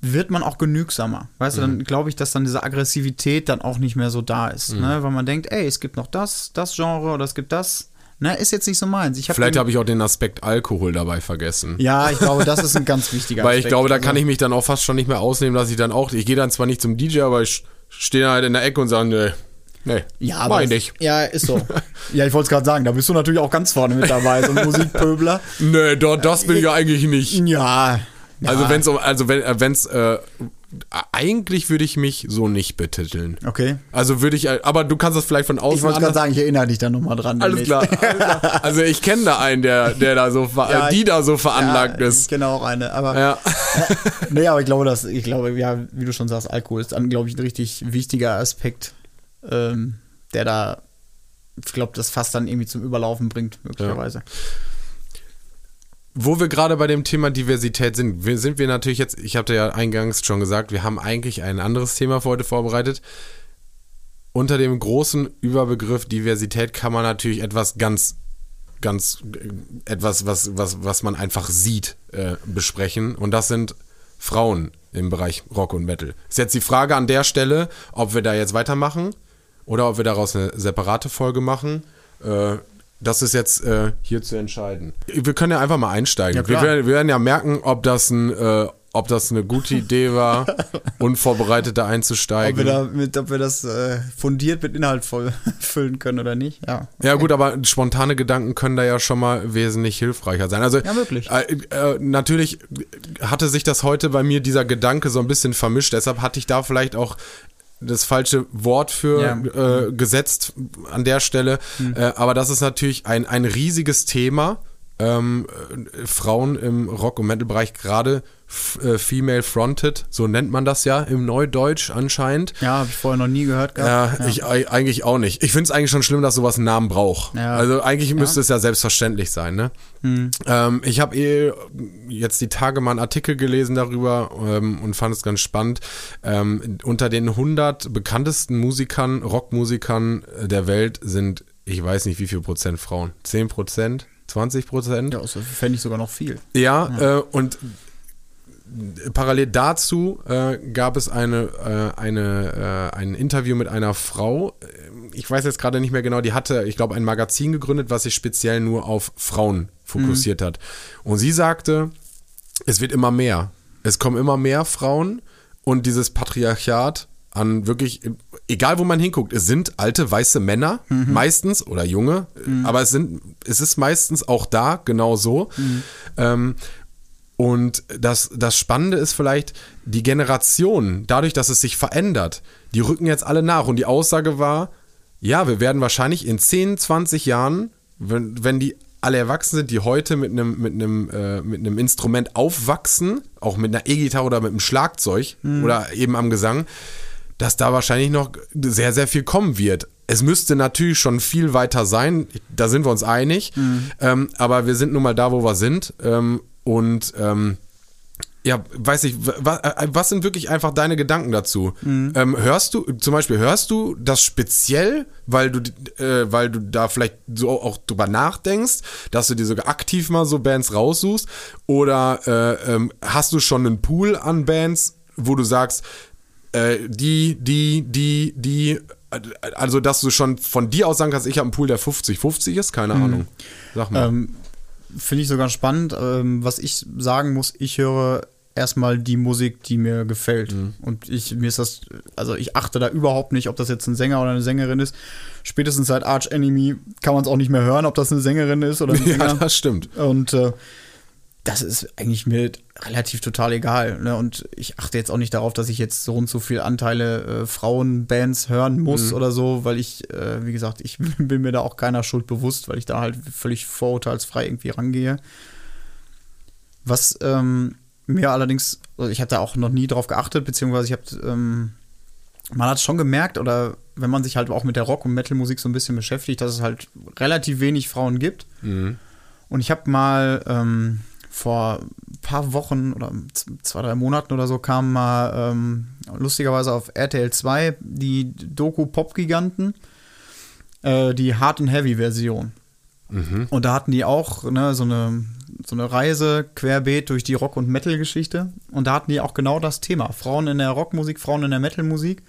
S2: wird man auch genügsamer. Weißt du, dann glaube ich, dass dann diese Aggressivität dann auch nicht mehr so da ist. Ne? Weil man denkt, ey, es gibt noch das, das Genre oder es gibt das. Na, ist jetzt nicht so meins. Ich hab
S1: Vielleicht habe ich auch den Aspekt Alkohol dabei vergessen.
S2: Ja, ich glaube, das ist ein ganz wichtiger
S1: Weil ich
S2: Aspekt.
S1: glaube, da
S2: Also-
S1: kann ich mich dann auch fast schon nicht mehr ausnehmen, dass ich dann auch, ich gehe dann zwar nicht zum DJ, aber ich stehe halt in der Ecke und sage, nee, nee,
S2: Ja, aber
S1: ich
S2: das-
S1: nicht.
S2: Ja, ist so. ja, ich wollte es gerade sagen, da bist du natürlich auch ganz vorne mit dabei, so ein Musikpöbler.
S1: Nee, da, das bin ich ja eigentlich nicht.
S2: Ja.
S1: Also
S2: ja.
S1: wenn's um, also wenn wenn's äh, eigentlich würde ich mich so nicht betiteln.
S2: Okay.
S1: Also würde ich, aber du kannst das vielleicht von außen
S2: Ich wollte gerade sagen, ich erinnere dich da nochmal dran.
S1: Alles klar, alles klar. Also ich kenne da einen, der, der da so,
S2: Ja,
S1: die da so veranlagt
S2: ja,
S1: ist.
S2: Ich kenne auch eine, aber
S1: Ja.
S2: nee, aber ich glaube, dass ich glaube, ja, wie du schon sagst, Alkohol ist dann, glaube ich, ein richtig wichtiger Aspekt, ähm, der da, ich glaube, das fast dann irgendwie zum Überlaufen bringt, möglicherweise.
S1: Wo wir gerade bei dem Thema Diversität sind, sind wir natürlich jetzt, ich hatte ja eingangs schon gesagt, wir haben eigentlich ein anderes Thema für heute vorbereitet. Unter dem großen Überbegriff Diversität kann man natürlich etwas ganz, ganz, äh, etwas, was, was, was man einfach sieht, äh, besprechen. Und das sind Frauen im Bereich Rock und Metal. Ist jetzt die Frage an der Stelle, ob wir da jetzt weitermachen oder ob wir daraus eine separate Folge machen. Äh, das ist jetzt äh, hier zu entscheiden. Wir können ja einfach mal einsteigen.
S2: Ja,
S1: wir, werden, wir werden ja merken, ob das, ein, äh, ob das eine gute Idee war, unvorbereitet da
S2: Ob
S1: einzusteigen.
S2: wir, da mit, ob wir das äh, fundiert mit Inhalt voll füllen können oder nicht. Ja.
S1: Ja gut, aber spontane Gedanken können da ja schon mal wesentlich hilfreicher sein. Also
S2: Ja, wirklich.
S1: Äh, äh, natürlich hatte sich das heute bei mir dieser Gedanke so ein bisschen vermischt. Deshalb hatte ich da vielleicht auch das falsche Wort für
S2: Ja.
S1: äh, gesetzt an der Stelle. Äh, aber das ist natürlich ein, ein riesiges Thema. Ähm, äh, Frauen im Rock- und Metal-Bereich, gerade äh, female fronted, so nennt man das ja im Neudeutsch anscheinend.
S2: Ja, habe ich vorher noch nie gehört
S1: Ja,
S2: gehabt.
S1: ich ei- eigentlich auch nicht. Ich finde es eigentlich schon schlimm, dass sowas einen Namen braucht.
S2: Ja.
S1: Also eigentlich müsste es ja selbstverständlich sein. Ne? Ähm, ich habe eh jetzt die Tage mal einen Artikel gelesen darüber ähm, und fand es ganz spannend. Ähm, unter den 100 bekanntesten Musikern, Rockmusikern der Welt sind, ich weiß nicht wie viel Prozent Frauen. 10 Prozent? 20 Prozent?
S2: Ja, das fände ich sogar noch viel.
S1: Ja, Äh, und parallel dazu äh, gab es eine, äh, eine, äh, ein Interview mit einer Frau. Ich weiß jetzt gerade nicht mehr genau, die hatte, ich glaube, ein Magazin gegründet, was sich speziell nur auf Frauen fokussiert hat. Und sie sagte, es wird immer mehr. Es kommen immer mehr Frauen und dieses Patriarchat an wirklich, egal wo man hinguckt, es sind alte weiße Männer, meistens oder junge, aber es sind, es ist meistens auch da genau so. Ähm, und das, das Spannende ist vielleicht, die Generation, dadurch, dass es sich verändert, die rücken jetzt alle nach. Und die Aussage war, ja, wir werden wahrscheinlich in 10, 20 Jahren, wenn, wenn die alle erwachsen sind, die heute mit einem, mit einem, äh, mit einem Instrument aufwachsen, auch mit einer E-Gitarre oder mit einem Schlagzeug oder eben am Gesang, dass da wahrscheinlich noch sehr, sehr viel kommen wird. Es müsste natürlich schon viel weiter sein, da sind wir uns einig, ähm, aber wir sind nun mal da, wo wir sind. Ähm, und ähm, ja, weiß ich, was, was sind wirklich einfach deine Gedanken dazu? Ähm, hörst du, zum Beispiel, hörst du das speziell, weil du, äh, weil du da vielleicht so auch drüber nachdenkst, dass du dir sogar aktiv mal so Bands raussuchst? Oder äh, ähm, hast du schon einen Pool an Bands, wo du sagst, äh, die, die, die, die, äh, also dass du schon von dir aus sagen kannst, ich habe einen Pool, der 50-50 ist? Keine Ahnung. Sag mal.
S2: Ähm, Finde ich sogar spannend. Ähm, was ich sagen muss, ich höre erstmal die Musik, die mir gefällt.
S1: Mhm.
S2: Und ich, mir ist das, also ich achte da überhaupt nicht, ob das jetzt ein Sänger oder eine Sängerin ist. Spätestens seit Arch Enemy kann man es auch nicht mehr hören, ob das eine Sängerin ist oder ein
S1: ja,
S2: Sänger.
S1: das stimmt.
S2: Und äh, das ist eigentlich mir relativ total egal. Ne? Und ich achte jetzt auch nicht darauf, dass ich jetzt so und so viel Anteile äh, Frauenbands hören muss
S1: Mhm.
S2: oder so, weil ich, äh, wie gesagt, ich bin mir da auch keiner Schuld bewusst, weil ich da halt völlig vorurteilsfrei irgendwie rangehe. Was ähm, mir allerdings, also ich habe da auch noch nie drauf geachtet, beziehungsweise ich habe, ähm, man hat schon gemerkt, oder wenn man sich halt auch mit der Rock- und Metal-Musik so ein bisschen beschäftigt, dass es halt relativ wenig Frauen gibt.
S1: Mhm.
S2: Und ich habe mal ähm, vor ein paar Wochen oder zwei, drei Monaten oder so kam mal ähm, lustigerweise auf RTL 2 die Doku Pop-Giganten, äh, die Hard and Heavy Version.
S1: Mhm.
S2: Und da hatten die auch ne, so, eine, so eine Reise querbeet durch die Rock- und Metal-Geschichte. Und da hatten die auch genau das Thema. Frauen in der Rockmusik, Frauen in der Metal-Musik.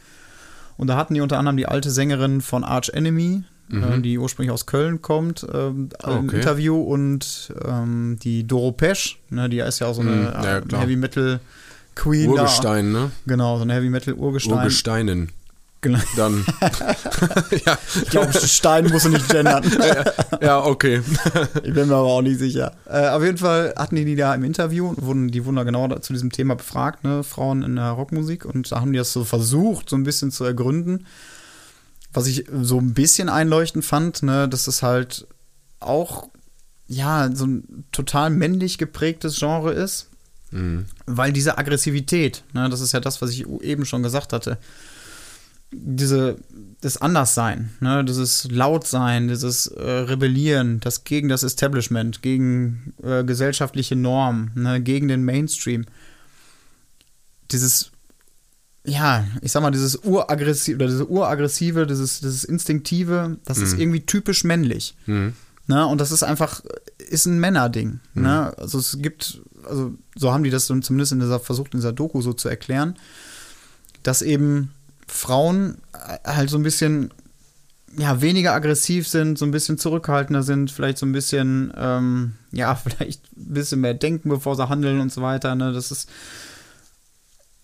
S2: Und da hatten die unter anderem die alte Sängerin von Arch Enemy, äh, die ursprünglich aus Köln kommt, ähm, im
S1: Okay.
S2: Interview und ähm, die Doro Pesch, ne, die ist ja auch so eine
S1: Mhm, ja,
S2: äh. Heavy Metal Queen.
S1: Urgestein, ne?
S2: Da. Genau, so eine Heavy Metal Urgestein.
S1: Urgesteinen.
S2: Genau.
S1: Dann. ja,
S2: Ich glaube, Stein musst du nicht gendern.
S1: ja, okay.
S2: Ich bin mir aber auch nicht sicher. Äh, auf jeden Fall hatten die die da im Interview und wurden, die wurden da genau da, zu diesem Thema befragt, ne, Frauen in der Rockmusik. Und da haben die das so versucht, so ein bisschen zu ergründen. Was ich so ein bisschen einleuchtend fand, ne, dass es halt auch, ja, so ein total männlich geprägtes Genre ist.
S1: Mhm.
S2: Weil diese Aggressivität, ne, das ist ja das, was ich eben schon gesagt hatte, diese, das Anderssein, ne, dieses Lautsein, dieses äh, Rebellieren, das gegen das Establishment, gegen äh, gesellschaftliche Normen, ne, gegen den Mainstream, dieses, ja, ich sag mal, dieses uraggressive, oder diese uraggressive, dieses, dieses instinktive, das ist irgendwie typisch männlich.
S1: Mhm.
S2: Ne? Und das ist einfach, ist ein Männerding. Ne? Also es gibt, also so haben die das zumindest in dieser, versucht in dieser Doku so zu erklären, dass eben Frauen halt so ein bisschen ja, weniger aggressiv sind, so ein bisschen zurückhaltender sind, vielleicht so ein bisschen, ähm, ja, vielleicht ein bisschen mehr denken, bevor sie handeln und so weiter. Ne? Das ist,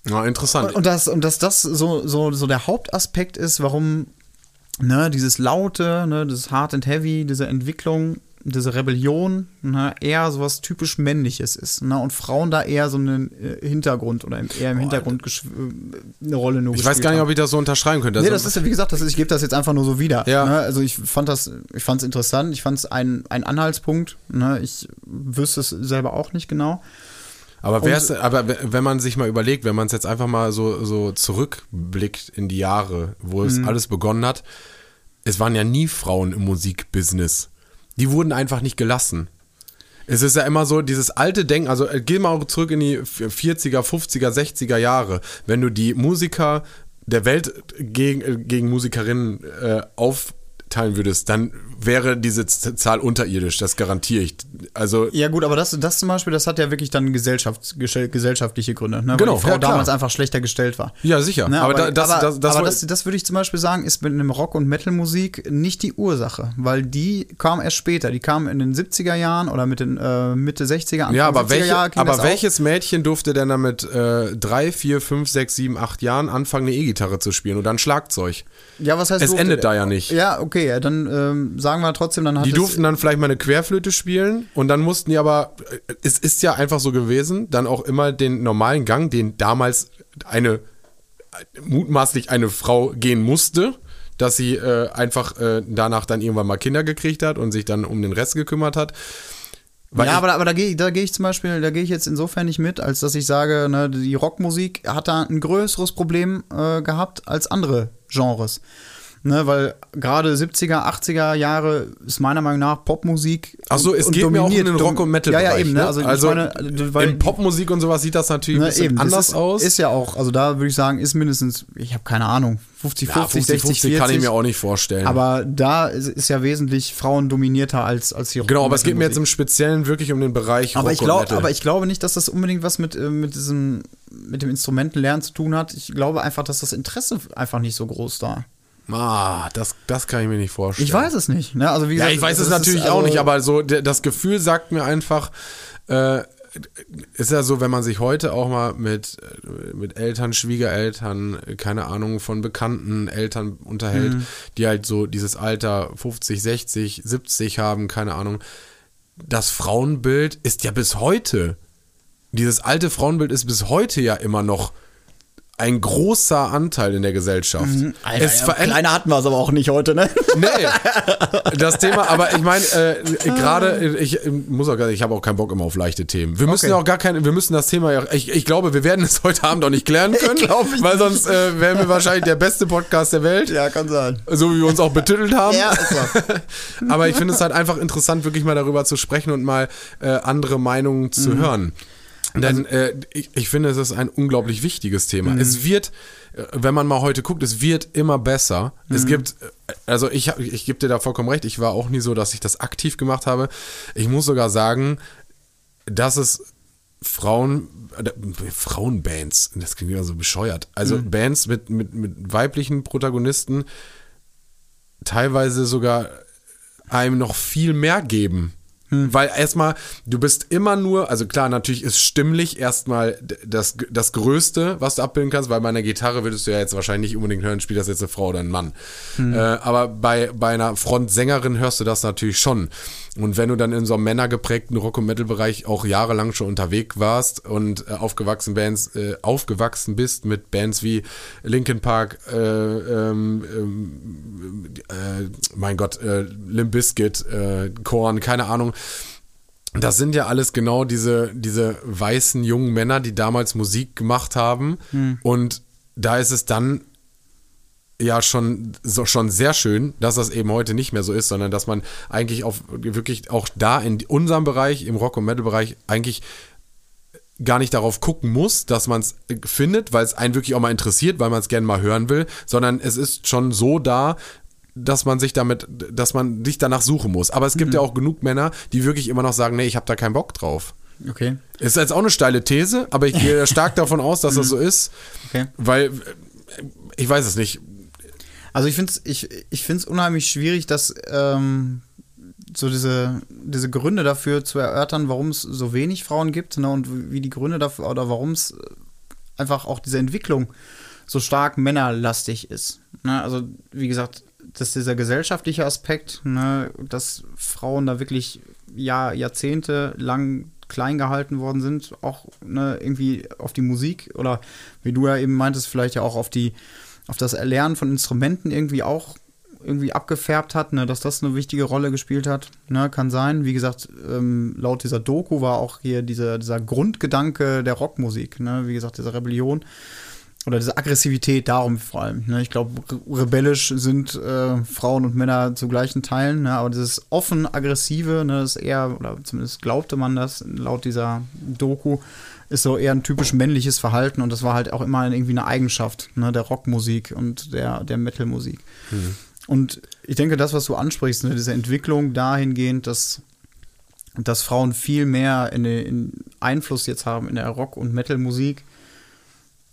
S1: Ja, interessant.
S2: und das, und dass das so, so, so der Hauptaspekt ist, warum ne, dieses Laute, ne, dieses Hard and Heavy, diese Entwicklung, diese Rebellion, ne, eher sowas typisch Männliches ist. Ne, und Frauen da eher so einen äh, Hintergrund oder eher im Hintergrund gesch- äh, eine Rolle nur
S1: ich weiß gar nicht, ob ich das so unterschreiben könnte.
S2: Nee,
S1: Also-
S2: das ist ja, wie gesagt, das ich gebe das jetzt einfach nur so wieder.
S1: Ja.
S2: Ne? Also ich fand das, ich fand es interessant, ich fand es ein, ein Anhaltspunkt. Ne? Ich wüsste es selber auch nicht genau.
S1: Aber, wär's, aber wenn man sich mal überlegt, wenn man es jetzt einfach mal so, so zurückblickt in die Jahre, wo
S2: Mhm.
S1: es alles begonnen hat, es waren ja nie Frauen im Musikbusiness. Die wurden einfach nicht gelassen. Es ist ja immer so, dieses alte Denken, also äh, geh mal zurück in die 40er, 50er, 60er Jahre, wenn du die Musiker der Welt gegen, äh, gegen Musikerinnen äh, aufteilen würdest, dann wäre diese Zahl unterirdisch, das garantiere ich. Also
S2: Ja gut, aber das, das zum Beispiel, das hat ja wirklich dann gesellschafts, gesell- gesellschaftliche Gründe, ne?
S1: Genau,
S2: weil die Frau
S1: ja,
S2: damals einfach schlechter gestellt war.
S1: Ja, sicher.
S2: Ne,
S1: aber,
S2: aber,
S1: da- das,
S2: aber,
S1: das, das,
S2: aber das, das würde ich zum Beispiel sagen, ist mit einem Rock- und Metal-Musik nicht die Ursache, weil die kam erst später. Die kam in den 70er Jahren oder mit den äh, Mitte 60er, Anfang
S1: ja, aber,
S2: 70er
S1: welche, aber welches Mädchen durfte denn dann mit äh, drei, vier, fünf, sechs, sieben, acht Jahren anfangen, eine E-Gitarre zu spielen oder ein Schlagzeug?
S2: Ja, was heißt
S1: Es
S2: durfte-
S1: endet da ja nicht.
S2: Ja, okay, ja, dann ähm, sagen wir trotzdem, dann hat
S1: Die durften dann vielleicht mal eine Querflöte spielen und dann mussten die aber, äh, es ist ja einfach so gewesen, dann auch immer den normalen Gang, den damals eine, mutmaßlich eine Frau gehen musste, dass sie äh, einfach äh, danach dann irgendwann mal Kinder gekriegt hat und sich dann um den Rest gekümmert hat. Weil
S2: ja, aber, aber da gehe da geh ich zum Beispiel, da gehe ich jetzt insofern nicht mit, als dass ich sage, ne, die Rockmusik hat da ein größeres Problem äh, gehabt als andere Genres. Ne, weil gerade 70er, 80er Jahre ist meiner Meinung nach Popmusik.
S1: Ach so, es
S2: und
S1: geht mir auch
S2: dominiert
S1: den Rock- und Metal
S2: Ja, ja, eben.
S1: ne?
S2: Ne? Also,
S1: Also,
S2: meine, weil
S1: in Popmusik und sowas sieht das natürlich ein
S2: ne,
S1: bisschen
S2: eben,
S1: anders
S2: ist,
S1: aus.
S2: Ist ja auch, also da würde ich sagen, ist mindestens, ich habe keine Ahnung, 50,
S1: ja,
S2: 50, 60, 40.
S1: kann ich mir auch nicht vorstellen.
S2: Aber da ist, ist ja wesentlich Frauen dominierter als, als die
S1: genau, aber es geht mir jetzt im Speziellen wirklich um den Bereich
S2: aber
S1: Rock
S2: ich,
S1: und
S2: glaub,
S1: Metal.
S2: aber ich glaube nicht, dass das unbedingt was mit, äh, mit diesem mit dem Instrumentenlernen zu tun hat. Ich glaube einfach, dass das Interesse einfach nicht so groß da.
S1: Ah, das, das kann ich mir nicht vorstellen.
S2: Ich weiß es nicht. Ne? Also wie
S1: Ja,
S2: gesagt,
S1: ich weiß es
S2: ist-
S1: natürlich
S2: also,
S1: auch nicht, aber so das Gefühl sagt mir einfach, äh, ist ja so, wenn man sich heute auch mal mit, äh, mit Eltern, Schwiegereltern, keine Ahnung, von bekannten Eltern unterhält,
S2: Mhm.
S1: die halt so dieses Alter 50, 60, 70 haben, keine Ahnung. Das Frauenbild ist ja bis heute, dieses alte Frauenbild ist bis heute ja immer noch ein großer Anteil in der Gesellschaft.
S2: Alter,
S1: es
S2: ja, kleiner hatten wir es aber auch nicht heute, ne?
S1: Nee, das Thema, aber ich meine, äh, gerade, ich muss auch gar ich habe auch keinen Bock immer auf leichte Themen. Wir müssen
S2: Okay.
S1: ja auch gar keine, wir müssen das Thema ja, ich, ich glaube, wir werden es heute Abend auch nicht klären können,
S2: glaub ich
S1: weil sonst äh, wären wir wahrscheinlich der beste Podcast der Welt,
S2: ja, kann sein.
S1: so wie wir uns auch betitelt haben.
S2: Ja, ist
S1: aber ich finde es halt einfach interessant, wirklich mal darüber zu sprechen und mal äh, andere Meinungen zu
S2: Mhm.
S1: hören. Denn äh, ich, ich finde, es ist ein unglaublich wichtiges Thema.
S2: Mhm.
S1: Es wird, äh, wenn man mal heute guckt, es wird immer besser.
S2: Mhm.
S1: Es gibt, äh, also ich, hab- ich gebe dir da vollkommen recht, ich war auch nie so, dass ich das aktiv gemacht habe. Ich muss sogar sagen, dass es Frauen, äh, Frauenbands, das klingt ja so bescheuert. Also
S2: Mhm.
S1: Bands mit, mit, mit weiblichen Protagonisten teilweise sogar einem noch viel mehr geben. Hm. Weil erstmal, du bist immer nur, also klar, natürlich ist stimmlich erstmal das, das Größte, was du abbilden kannst, weil bei einer Gitarre würdest du ja jetzt wahrscheinlich nicht unbedingt hören, spielt das jetzt eine Frau oder ein Mann. Hm. Äh, aber bei, bei einer Frontsängerin hörst du das natürlich schon. Und wenn du dann in so einem männergeprägten Rock- und Metal-Bereich auch jahrelang schon unterwegs warst und äh, aufgewachsen, Bands, äh, aufgewachsen bist mit Bands wie Linkin Park, äh, ähm, ähm äh, mein Gott, äh, Limp Bizkit, äh, Korn, keine Ahnung, das sind ja alles genau diese, diese weißen jungen Männer, die damals Musik gemacht haben. Hm. Und da ist es dann ja schon, so, schon sehr schön, dass das eben heute nicht mehr so ist, sondern dass man eigentlich auf, wirklich auch da in unserem Bereich, im Rock- und Metal-Bereich, eigentlich gar nicht darauf gucken muss, dass man es findet, weil es einen wirklich auch mal interessiert, weil man es gerne mal hören will, sondern es ist schon so da, dass man sich damit, dass man sich danach suchen muss. Aber es gibt mhm. ja auch genug Männer, die wirklich immer noch sagen, nee, ich habe da keinen Bock drauf.
S2: Okay.
S1: Ist jetzt auch eine steile These, aber ich gehe stark davon aus, dass das so ist. Okay. Weil, ich weiß es nicht.
S2: Also ich finde es ich, ich find's unheimlich schwierig, dass ähm, so diese, diese Gründe dafür zu erörtern, warum es so wenig Frauen gibt ne, und wie die Gründe dafür oder warum es einfach auch diese Entwicklung so stark männerlastig ist. Ne? Also wie gesagt, dass dieser gesellschaftliche Aspekt, ne, dass Frauen da wirklich Jahr, Jahrzehnte lang klein gehalten worden sind, auch ne, irgendwie auf die Musik oder wie du ja eben meintest, vielleicht ja auch auf die, auf das Erlernen von Instrumenten irgendwie auch irgendwie abgefärbt hat, ne, dass das eine wichtige Rolle gespielt hat. Ne, kann sein. Wie gesagt, ähm, laut dieser Doku war auch hier dieser, dieser Grundgedanke der Rockmusik, ne, wie gesagt, diese Rebellion oder diese Aggressivität darum vor allem. Ne? Ich glaube, rebellisch sind äh, Frauen und Männer zu gleichen Teilen, ne? aber dieses offen aggressive, ne, ist eher, oder zumindest glaubte man das laut dieser Doku, ist so eher ein typisch männliches Verhalten und das war halt auch immer irgendwie eine Eigenschaft ne, der Rockmusik und der, der Metalmusik. Mhm. Und ich denke, das, was du ansprichst, ne, diese Entwicklung dahingehend, dass, dass Frauen viel mehr in, in Einfluss jetzt haben in der Rock- und Metalmusik,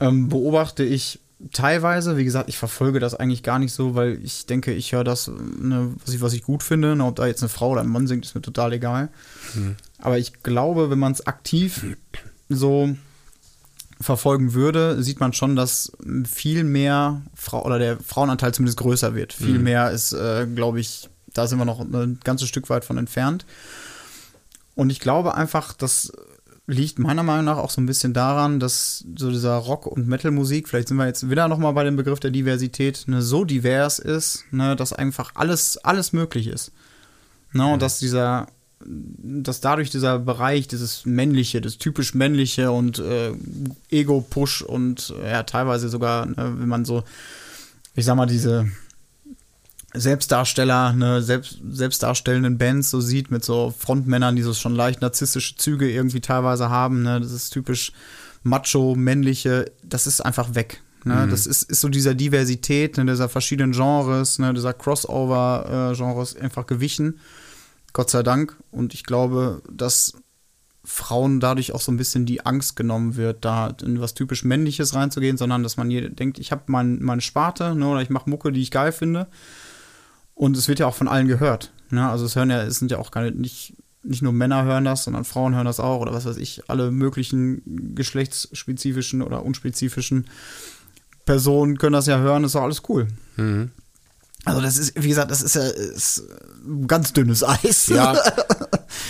S2: ähm, beobachte ich teilweise. Wie gesagt, ich verfolge das eigentlich gar nicht so, weil ich denke, ich höre das, ne, was, ich, was ich gut finde. Ne, ob da jetzt eine Frau oder ein Mann singt, ist mir total egal. Mhm. Aber ich glaube, wenn man es aktiv so verfolgen würde, sieht man schon, dass viel mehr Frau oder der Frauenanteil zumindest größer wird. Viel mhm. mehr ist, äh, glaube ich, da sind wir noch ein ganzes Stück weit von entfernt. Und ich glaube einfach, dass liegt meiner Meinung nach auch so ein bisschen daran, dass so dieser Rock- und Metal-Musik, vielleicht sind wir jetzt wieder nochmal bei dem Begriff der Diversität, ne, so divers ist, ne, dass einfach alles, alles möglich ist. Ne, und dass dieser, dass dadurch dieser Bereich, dieses Männliche, das typisch Männliche und äh, Ego-Push und ja, teilweise sogar, ne, wenn man so, ich sag mal, diese Selbstdarsteller, ne, selbst, selbstdarstellenden Bands so sieht, mit so Frontmännern, die so schon leicht narzisstische Züge irgendwie teilweise haben, ne, das ist typisch macho, männliche, das ist einfach weg. Ne? Mhm. Das ist, ist so dieser Diversität, ne, dieser verschiedenen Genres, ne, dieser Crossover-Genres äh, einfach gewichen. Gott sei Dank. Und ich glaube, dass Frauen dadurch auch so ein bisschen die Angst genommen wird, da in was typisch Männliches reinzugehen, sondern dass man hier denkt, ich habe mein, meine Sparte ne, oder ich mache Mucke, die ich geil finde. Und es wird ja auch von allen gehört. Ne? Also es hören ja, es sind ja auch gar nicht, nicht nur Männer hören das, sondern Frauen hören das auch oder was weiß ich, alle möglichen geschlechtsspezifischen oder unspezifischen Personen können das ja hören, ist doch alles cool. Mhm. Also das ist, wie gesagt, das ist ja ist ganz dünnes Eis.
S1: Ja.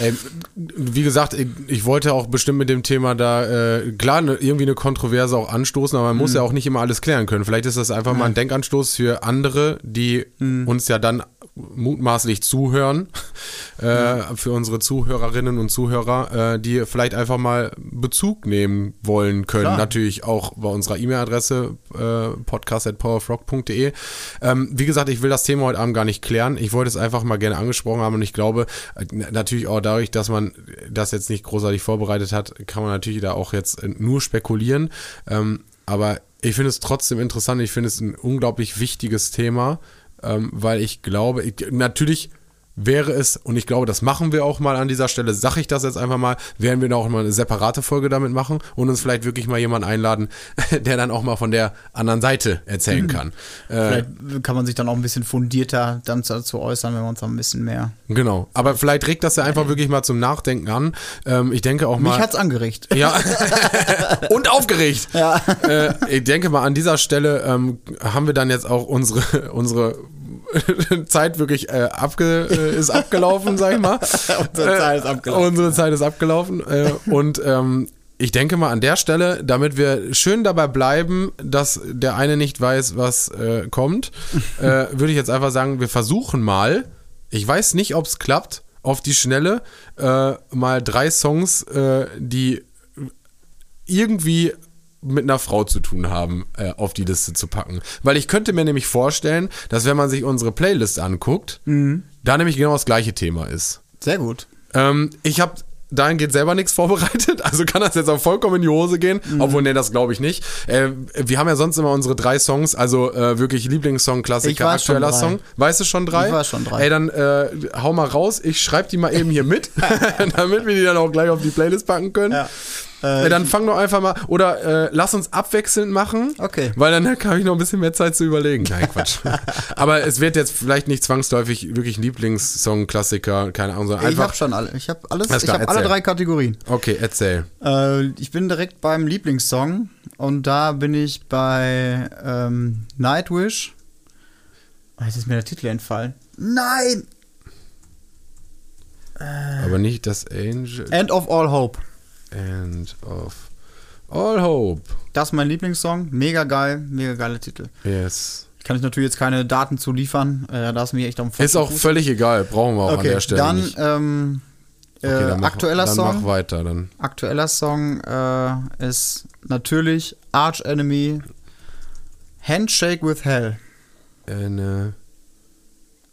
S1: Ey, wie gesagt, ich, wollte auch bestimmt mit dem Thema da äh, klar ne, irgendwie eine Kontroverse auch anstoßen, aber man mhm. muss ja auch nicht immer alles klären können. Vielleicht ist das einfach mhm. mal ein Denkanstoß für andere, die mhm. uns ja dann mutmaßlich zuhören, äh, für unsere Zuhörerinnen und Zuhörer, äh, die vielleicht einfach mal Bezug nehmen wollen können. Klar. Natürlich auch bei unserer E-Mail-Adresse äh, podcast.powerfrog.de. Ähm, wie gesagt, ich will das Thema heute Abend gar nicht klären. Ich wollte es einfach mal gerne angesprochen haben und ich glaube, äh, natürlich auch dadurch, dass man das jetzt nicht großartig vorbereitet hat, kann man natürlich da auch jetzt nur spekulieren. Ähm, aber ich finde es trotzdem interessant. Ich finde es ein unglaublich wichtiges Thema ähm, weil ich glaube, ich, natürlich wäre es, und ich glaube, das machen wir auch mal an dieser Stelle, sage ich das jetzt einfach mal, werden wir da auch mal eine separate Folge damit machen und uns vielleicht wirklich mal jemanden einladen, der dann auch mal von der anderen Seite erzählen
S2: Mhm.
S1: kann. Äh,
S2: Vielleicht kann man sich dann auch ein bisschen fundierter dann dazu äußern, wenn wir uns ein bisschen mehr.
S1: genau. Aber vielleicht regt das ja einfach wirklich mal zum Nachdenken an. Ähm, ich denke auch mal.
S2: Mich hat's angeregt.
S1: Ja. und aufgeregt.
S2: Ja.
S1: Äh, ich denke mal, an dieser Stelle ähm, haben wir dann jetzt auch unsere, unsere Zeit wirklich äh, abge, äh, ist abgelaufen, sag ich mal.
S2: Unsere Zeit ist abgelaufen.
S1: Äh, unsere Zeit ist abgelaufen. Äh, und ähm, ich denke mal an der Stelle, damit wir schön dabei bleiben, dass der eine nicht weiß, was äh, kommt, äh, würde ich jetzt einfach sagen, wir versuchen mal, ich weiß nicht, ob es klappt, auf die Schnelle äh, mal drei Songs, äh, die irgendwie mit einer Frau zu tun haben, äh, auf die Liste zu packen. Weil ich könnte mir nämlich vorstellen, dass wenn man sich unsere Playlist anguckt, da nämlich genau das gleiche Thema ist.
S2: Sehr gut.
S1: Ähm, ich habe dahingehend selber nichts vorbereitet, also kann das jetzt auch vollkommen in die Hose gehen, obwohl, nee, das glaube ich nicht. Äh, wir haben ja sonst immer unsere drei Songs, also äh, wirklich Lieblingssong, Klassiker, aktueller. Song. Weißt du schon drei?
S2: Ich weiß schon drei.
S1: Ey, dann äh, hau mal raus, ich schreibe die mal eben hier mit, damit wir die dann auch gleich auf die Playlist packen können.
S2: Ja.
S1: Äh, dann fang doch einfach mal, oder äh, lass uns abwechselnd machen.
S2: Okay.
S1: Weil dann habe ich noch ein bisschen mehr Zeit zu überlegen. Nein, Quatsch. Aber es wird jetzt vielleicht nicht zwangsläufig wirklich ein Lieblingssong, Klassiker, keine Ahnung, sondern
S2: Ich
S1: einfach.
S2: habe schon alle. Ich habe alles.
S1: Alles
S2: ich
S1: klar,
S2: habe alle drei Kategorien.
S1: Okay, erzähl.
S2: Äh, ich bin direkt beim Lieblingssong und da bin ich bei ähm, Nightwish. Oh, jetzt ist mir der Titel entfallen. Nein!
S1: Aber nicht das Angel
S2: End of All Hope.
S1: End of All Hope.
S2: Das ist mein Lieblingssong. Mega geil, mega geiler Titel.
S1: Yes.
S2: Kann ich natürlich jetzt keine Daten zu liefern. Äh, da ist mir echt am
S1: Ist auch völlig egal, brauchen wir auch an
S2: Okay,
S1: der Stelle
S2: dann
S1: nicht.
S2: ähm, äh,
S1: Okay, dann mach,
S2: aktueller
S1: dann
S2: Song.
S1: mach weiter, dann.
S2: Aktueller Song äh, ist natürlich Arch Enemy Handshake with Hell.
S1: Eine,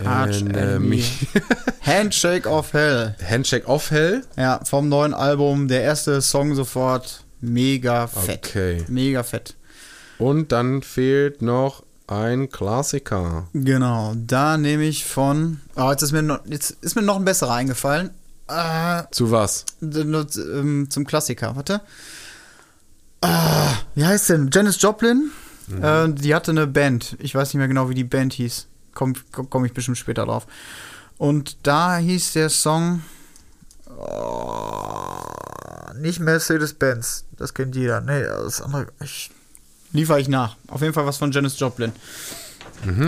S2: Arch Enemy. Handshake of Hell.
S1: Handshake of Hell.
S2: Ja, vom neuen Album. Der erste Song sofort. Mega fett.
S1: Okay.
S2: Mega fett.
S1: Und dann fehlt noch ein Klassiker.
S2: Genau, da nehme ich von. Oh, jetzt ist mir noch, jetzt ist mir noch ein besserer eingefallen. Äh,
S1: Zu was?
S2: ähm, zum Klassiker. Warte. Ah, wie heißt denn? Janis Joplin. Äh, die hatte eine Band. Ich weiß nicht mehr genau, wie die Band hieß. Komme komm ich bestimmt später drauf. Und da hieß der Song. Oh, nicht Mercedes-Benz. Das kennt jeder. Nee, das andere. Ich, liefere ich nach. Auf jeden Fall was von Janis Joplin.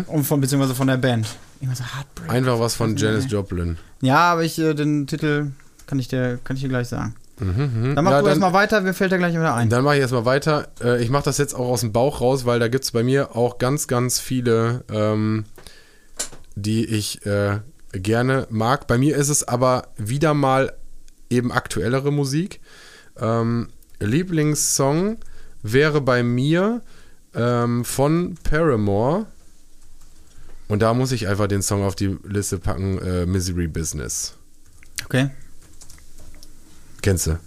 S2: Und von, beziehungsweise von der Band. So.
S1: Einfach was von. Janis Joplin.
S2: Ja, aber ich, äh, den Titel kann ich dir, kann ich dir gleich sagen.
S1: Mhm,
S2: Dann mach
S1: ja,
S2: du erstmal weiter, mir fällt er gleich wieder ein.
S1: dann mache ich erstmal weiter. Äh, ich mache das jetzt auch aus dem Bauch raus, weil da gibt es bei mir auch ganz, ganz viele, ähm, die ich äh, gerne mag. Bei mir ist es aber wieder mal eben aktuellere Musik. Ähm, Lieblingssong wäre bei mir ähm, von Paramore. Und da muss ich einfach den Song auf die Liste packen, äh, Misery Business.
S2: Okay.
S1: Kennst du?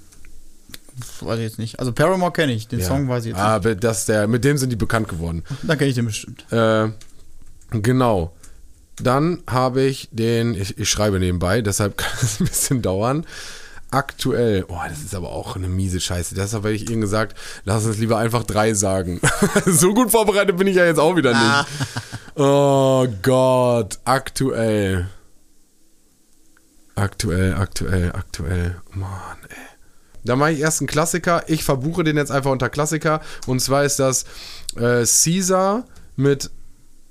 S2: Weiß ich jetzt nicht. Also Paramore kenne ich, den
S1: Ja.
S2: Song weiß ich jetzt
S1: Aber das der, mit dem sind die bekannt geworden.
S2: nicht. Dann kenne ich den bestimmt.
S1: Äh, genau. Dann habe ich den, ich, ich schreibe nebenbei, deshalb kann es ein bisschen dauern. Aktuell, oh, das ist aber auch eine miese Scheiße. Deshalb habe ich ihnen gesagt, lass uns lieber einfach drei sagen. so gut vorbereitet bin ich ja jetzt auch wieder nicht. Oh Gott, aktuell. Aktuell, aktuell, aktuell. Mann, ey. Da mache ich erst einen Klassiker. Ich verbuche den jetzt einfach unter Klassiker. Und zwar ist das äh, Caesar mit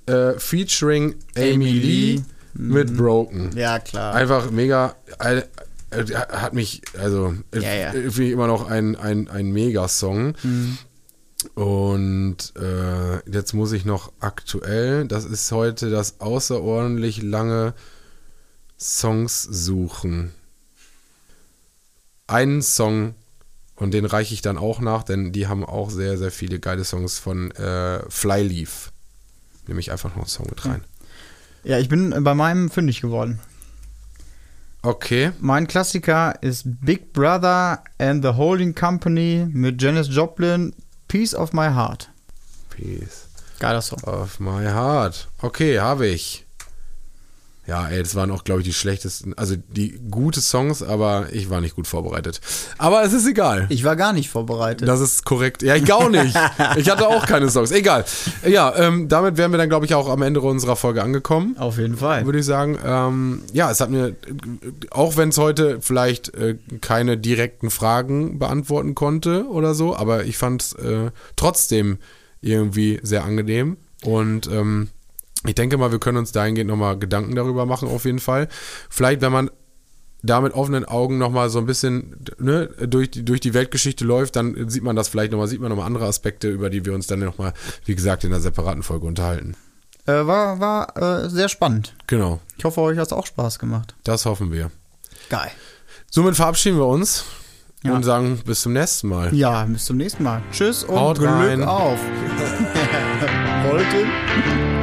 S1: äh, featuring Amy,
S2: Amy
S1: Lee,
S2: Lee.
S1: mit Broken.
S2: Ja, klar.
S1: Einfach mega. Äh, äh, hat mich, also,
S2: Ja, ja.
S1: finde ich immer noch ein, ein, ein Mega-Song.
S2: Mhm.
S1: Und äh, jetzt muss ich noch aktuell, das ist heute das außerordentlich lange Songs suchen. Einen Song und den reiche ich dann auch nach, denn die haben auch sehr, sehr viele geile Songs von äh, Flyleaf. Nehme ich einfach noch einen Song mit rein.
S2: Ja, ich bin bei meinem fündig geworden.
S1: Okay.
S2: Mein Klassiker ist Big Brother and the Holding Company mit Janis Joplin, Piece of My Heart.
S1: Peace
S2: Geiler Song.
S1: of my heart. Okay, habe ich. Ja, ey, das waren auch, glaube ich, die schlechtesten, also die gute Songs, aber ich war nicht gut vorbereitet. Aber es ist egal.
S2: Ich war gar nicht vorbereitet.
S1: Das ist korrekt. Ja, ich auch nicht. Ich hatte auch keine Songs. Egal. Ja, ähm, damit wären wir dann, glaube ich, auch am Ende unserer Folge angekommen.
S2: Auf jeden Fall.
S1: Würde ich sagen. Ähm, ja, es hat mir, auch wenn es heute vielleicht äh, keine direkten Fragen beantworten konnte oder so, aber ich fand es äh, trotzdem irgendwie sehr angenehm. Und ähm, ich denke mal, wir können uns dahingehend nochmal Gedanken darüber machen, auf jeden Fall. Vielleicht, wenn man da mit offenen Augen nochmal so ein bisschen ne, durch, die, durch die Weltgeschichte läuft, dann sieht man das vielleicht nochmal, sieht man nochmal andere Aspekte, über die wir uns dann nochmal, wie gesagt, in einer separaten Folge unterhalten.
S2: Äh, war war äh, sehr spannend.
S1: Genau.
S2: Ich hoffe, euch hat es auch Spaß gemacht.
S1: Das hoffen wir.
S2: Geil.
S1: Somit verabschieden wir uns
S2: Ja.
S1: und sagen bis zum nächsten Mal.
S2: Ja, bis zum nächsten Mal. Tschüss und
S1: Haut
S2: Glück
S1: rein.
S2: auf. Wollten.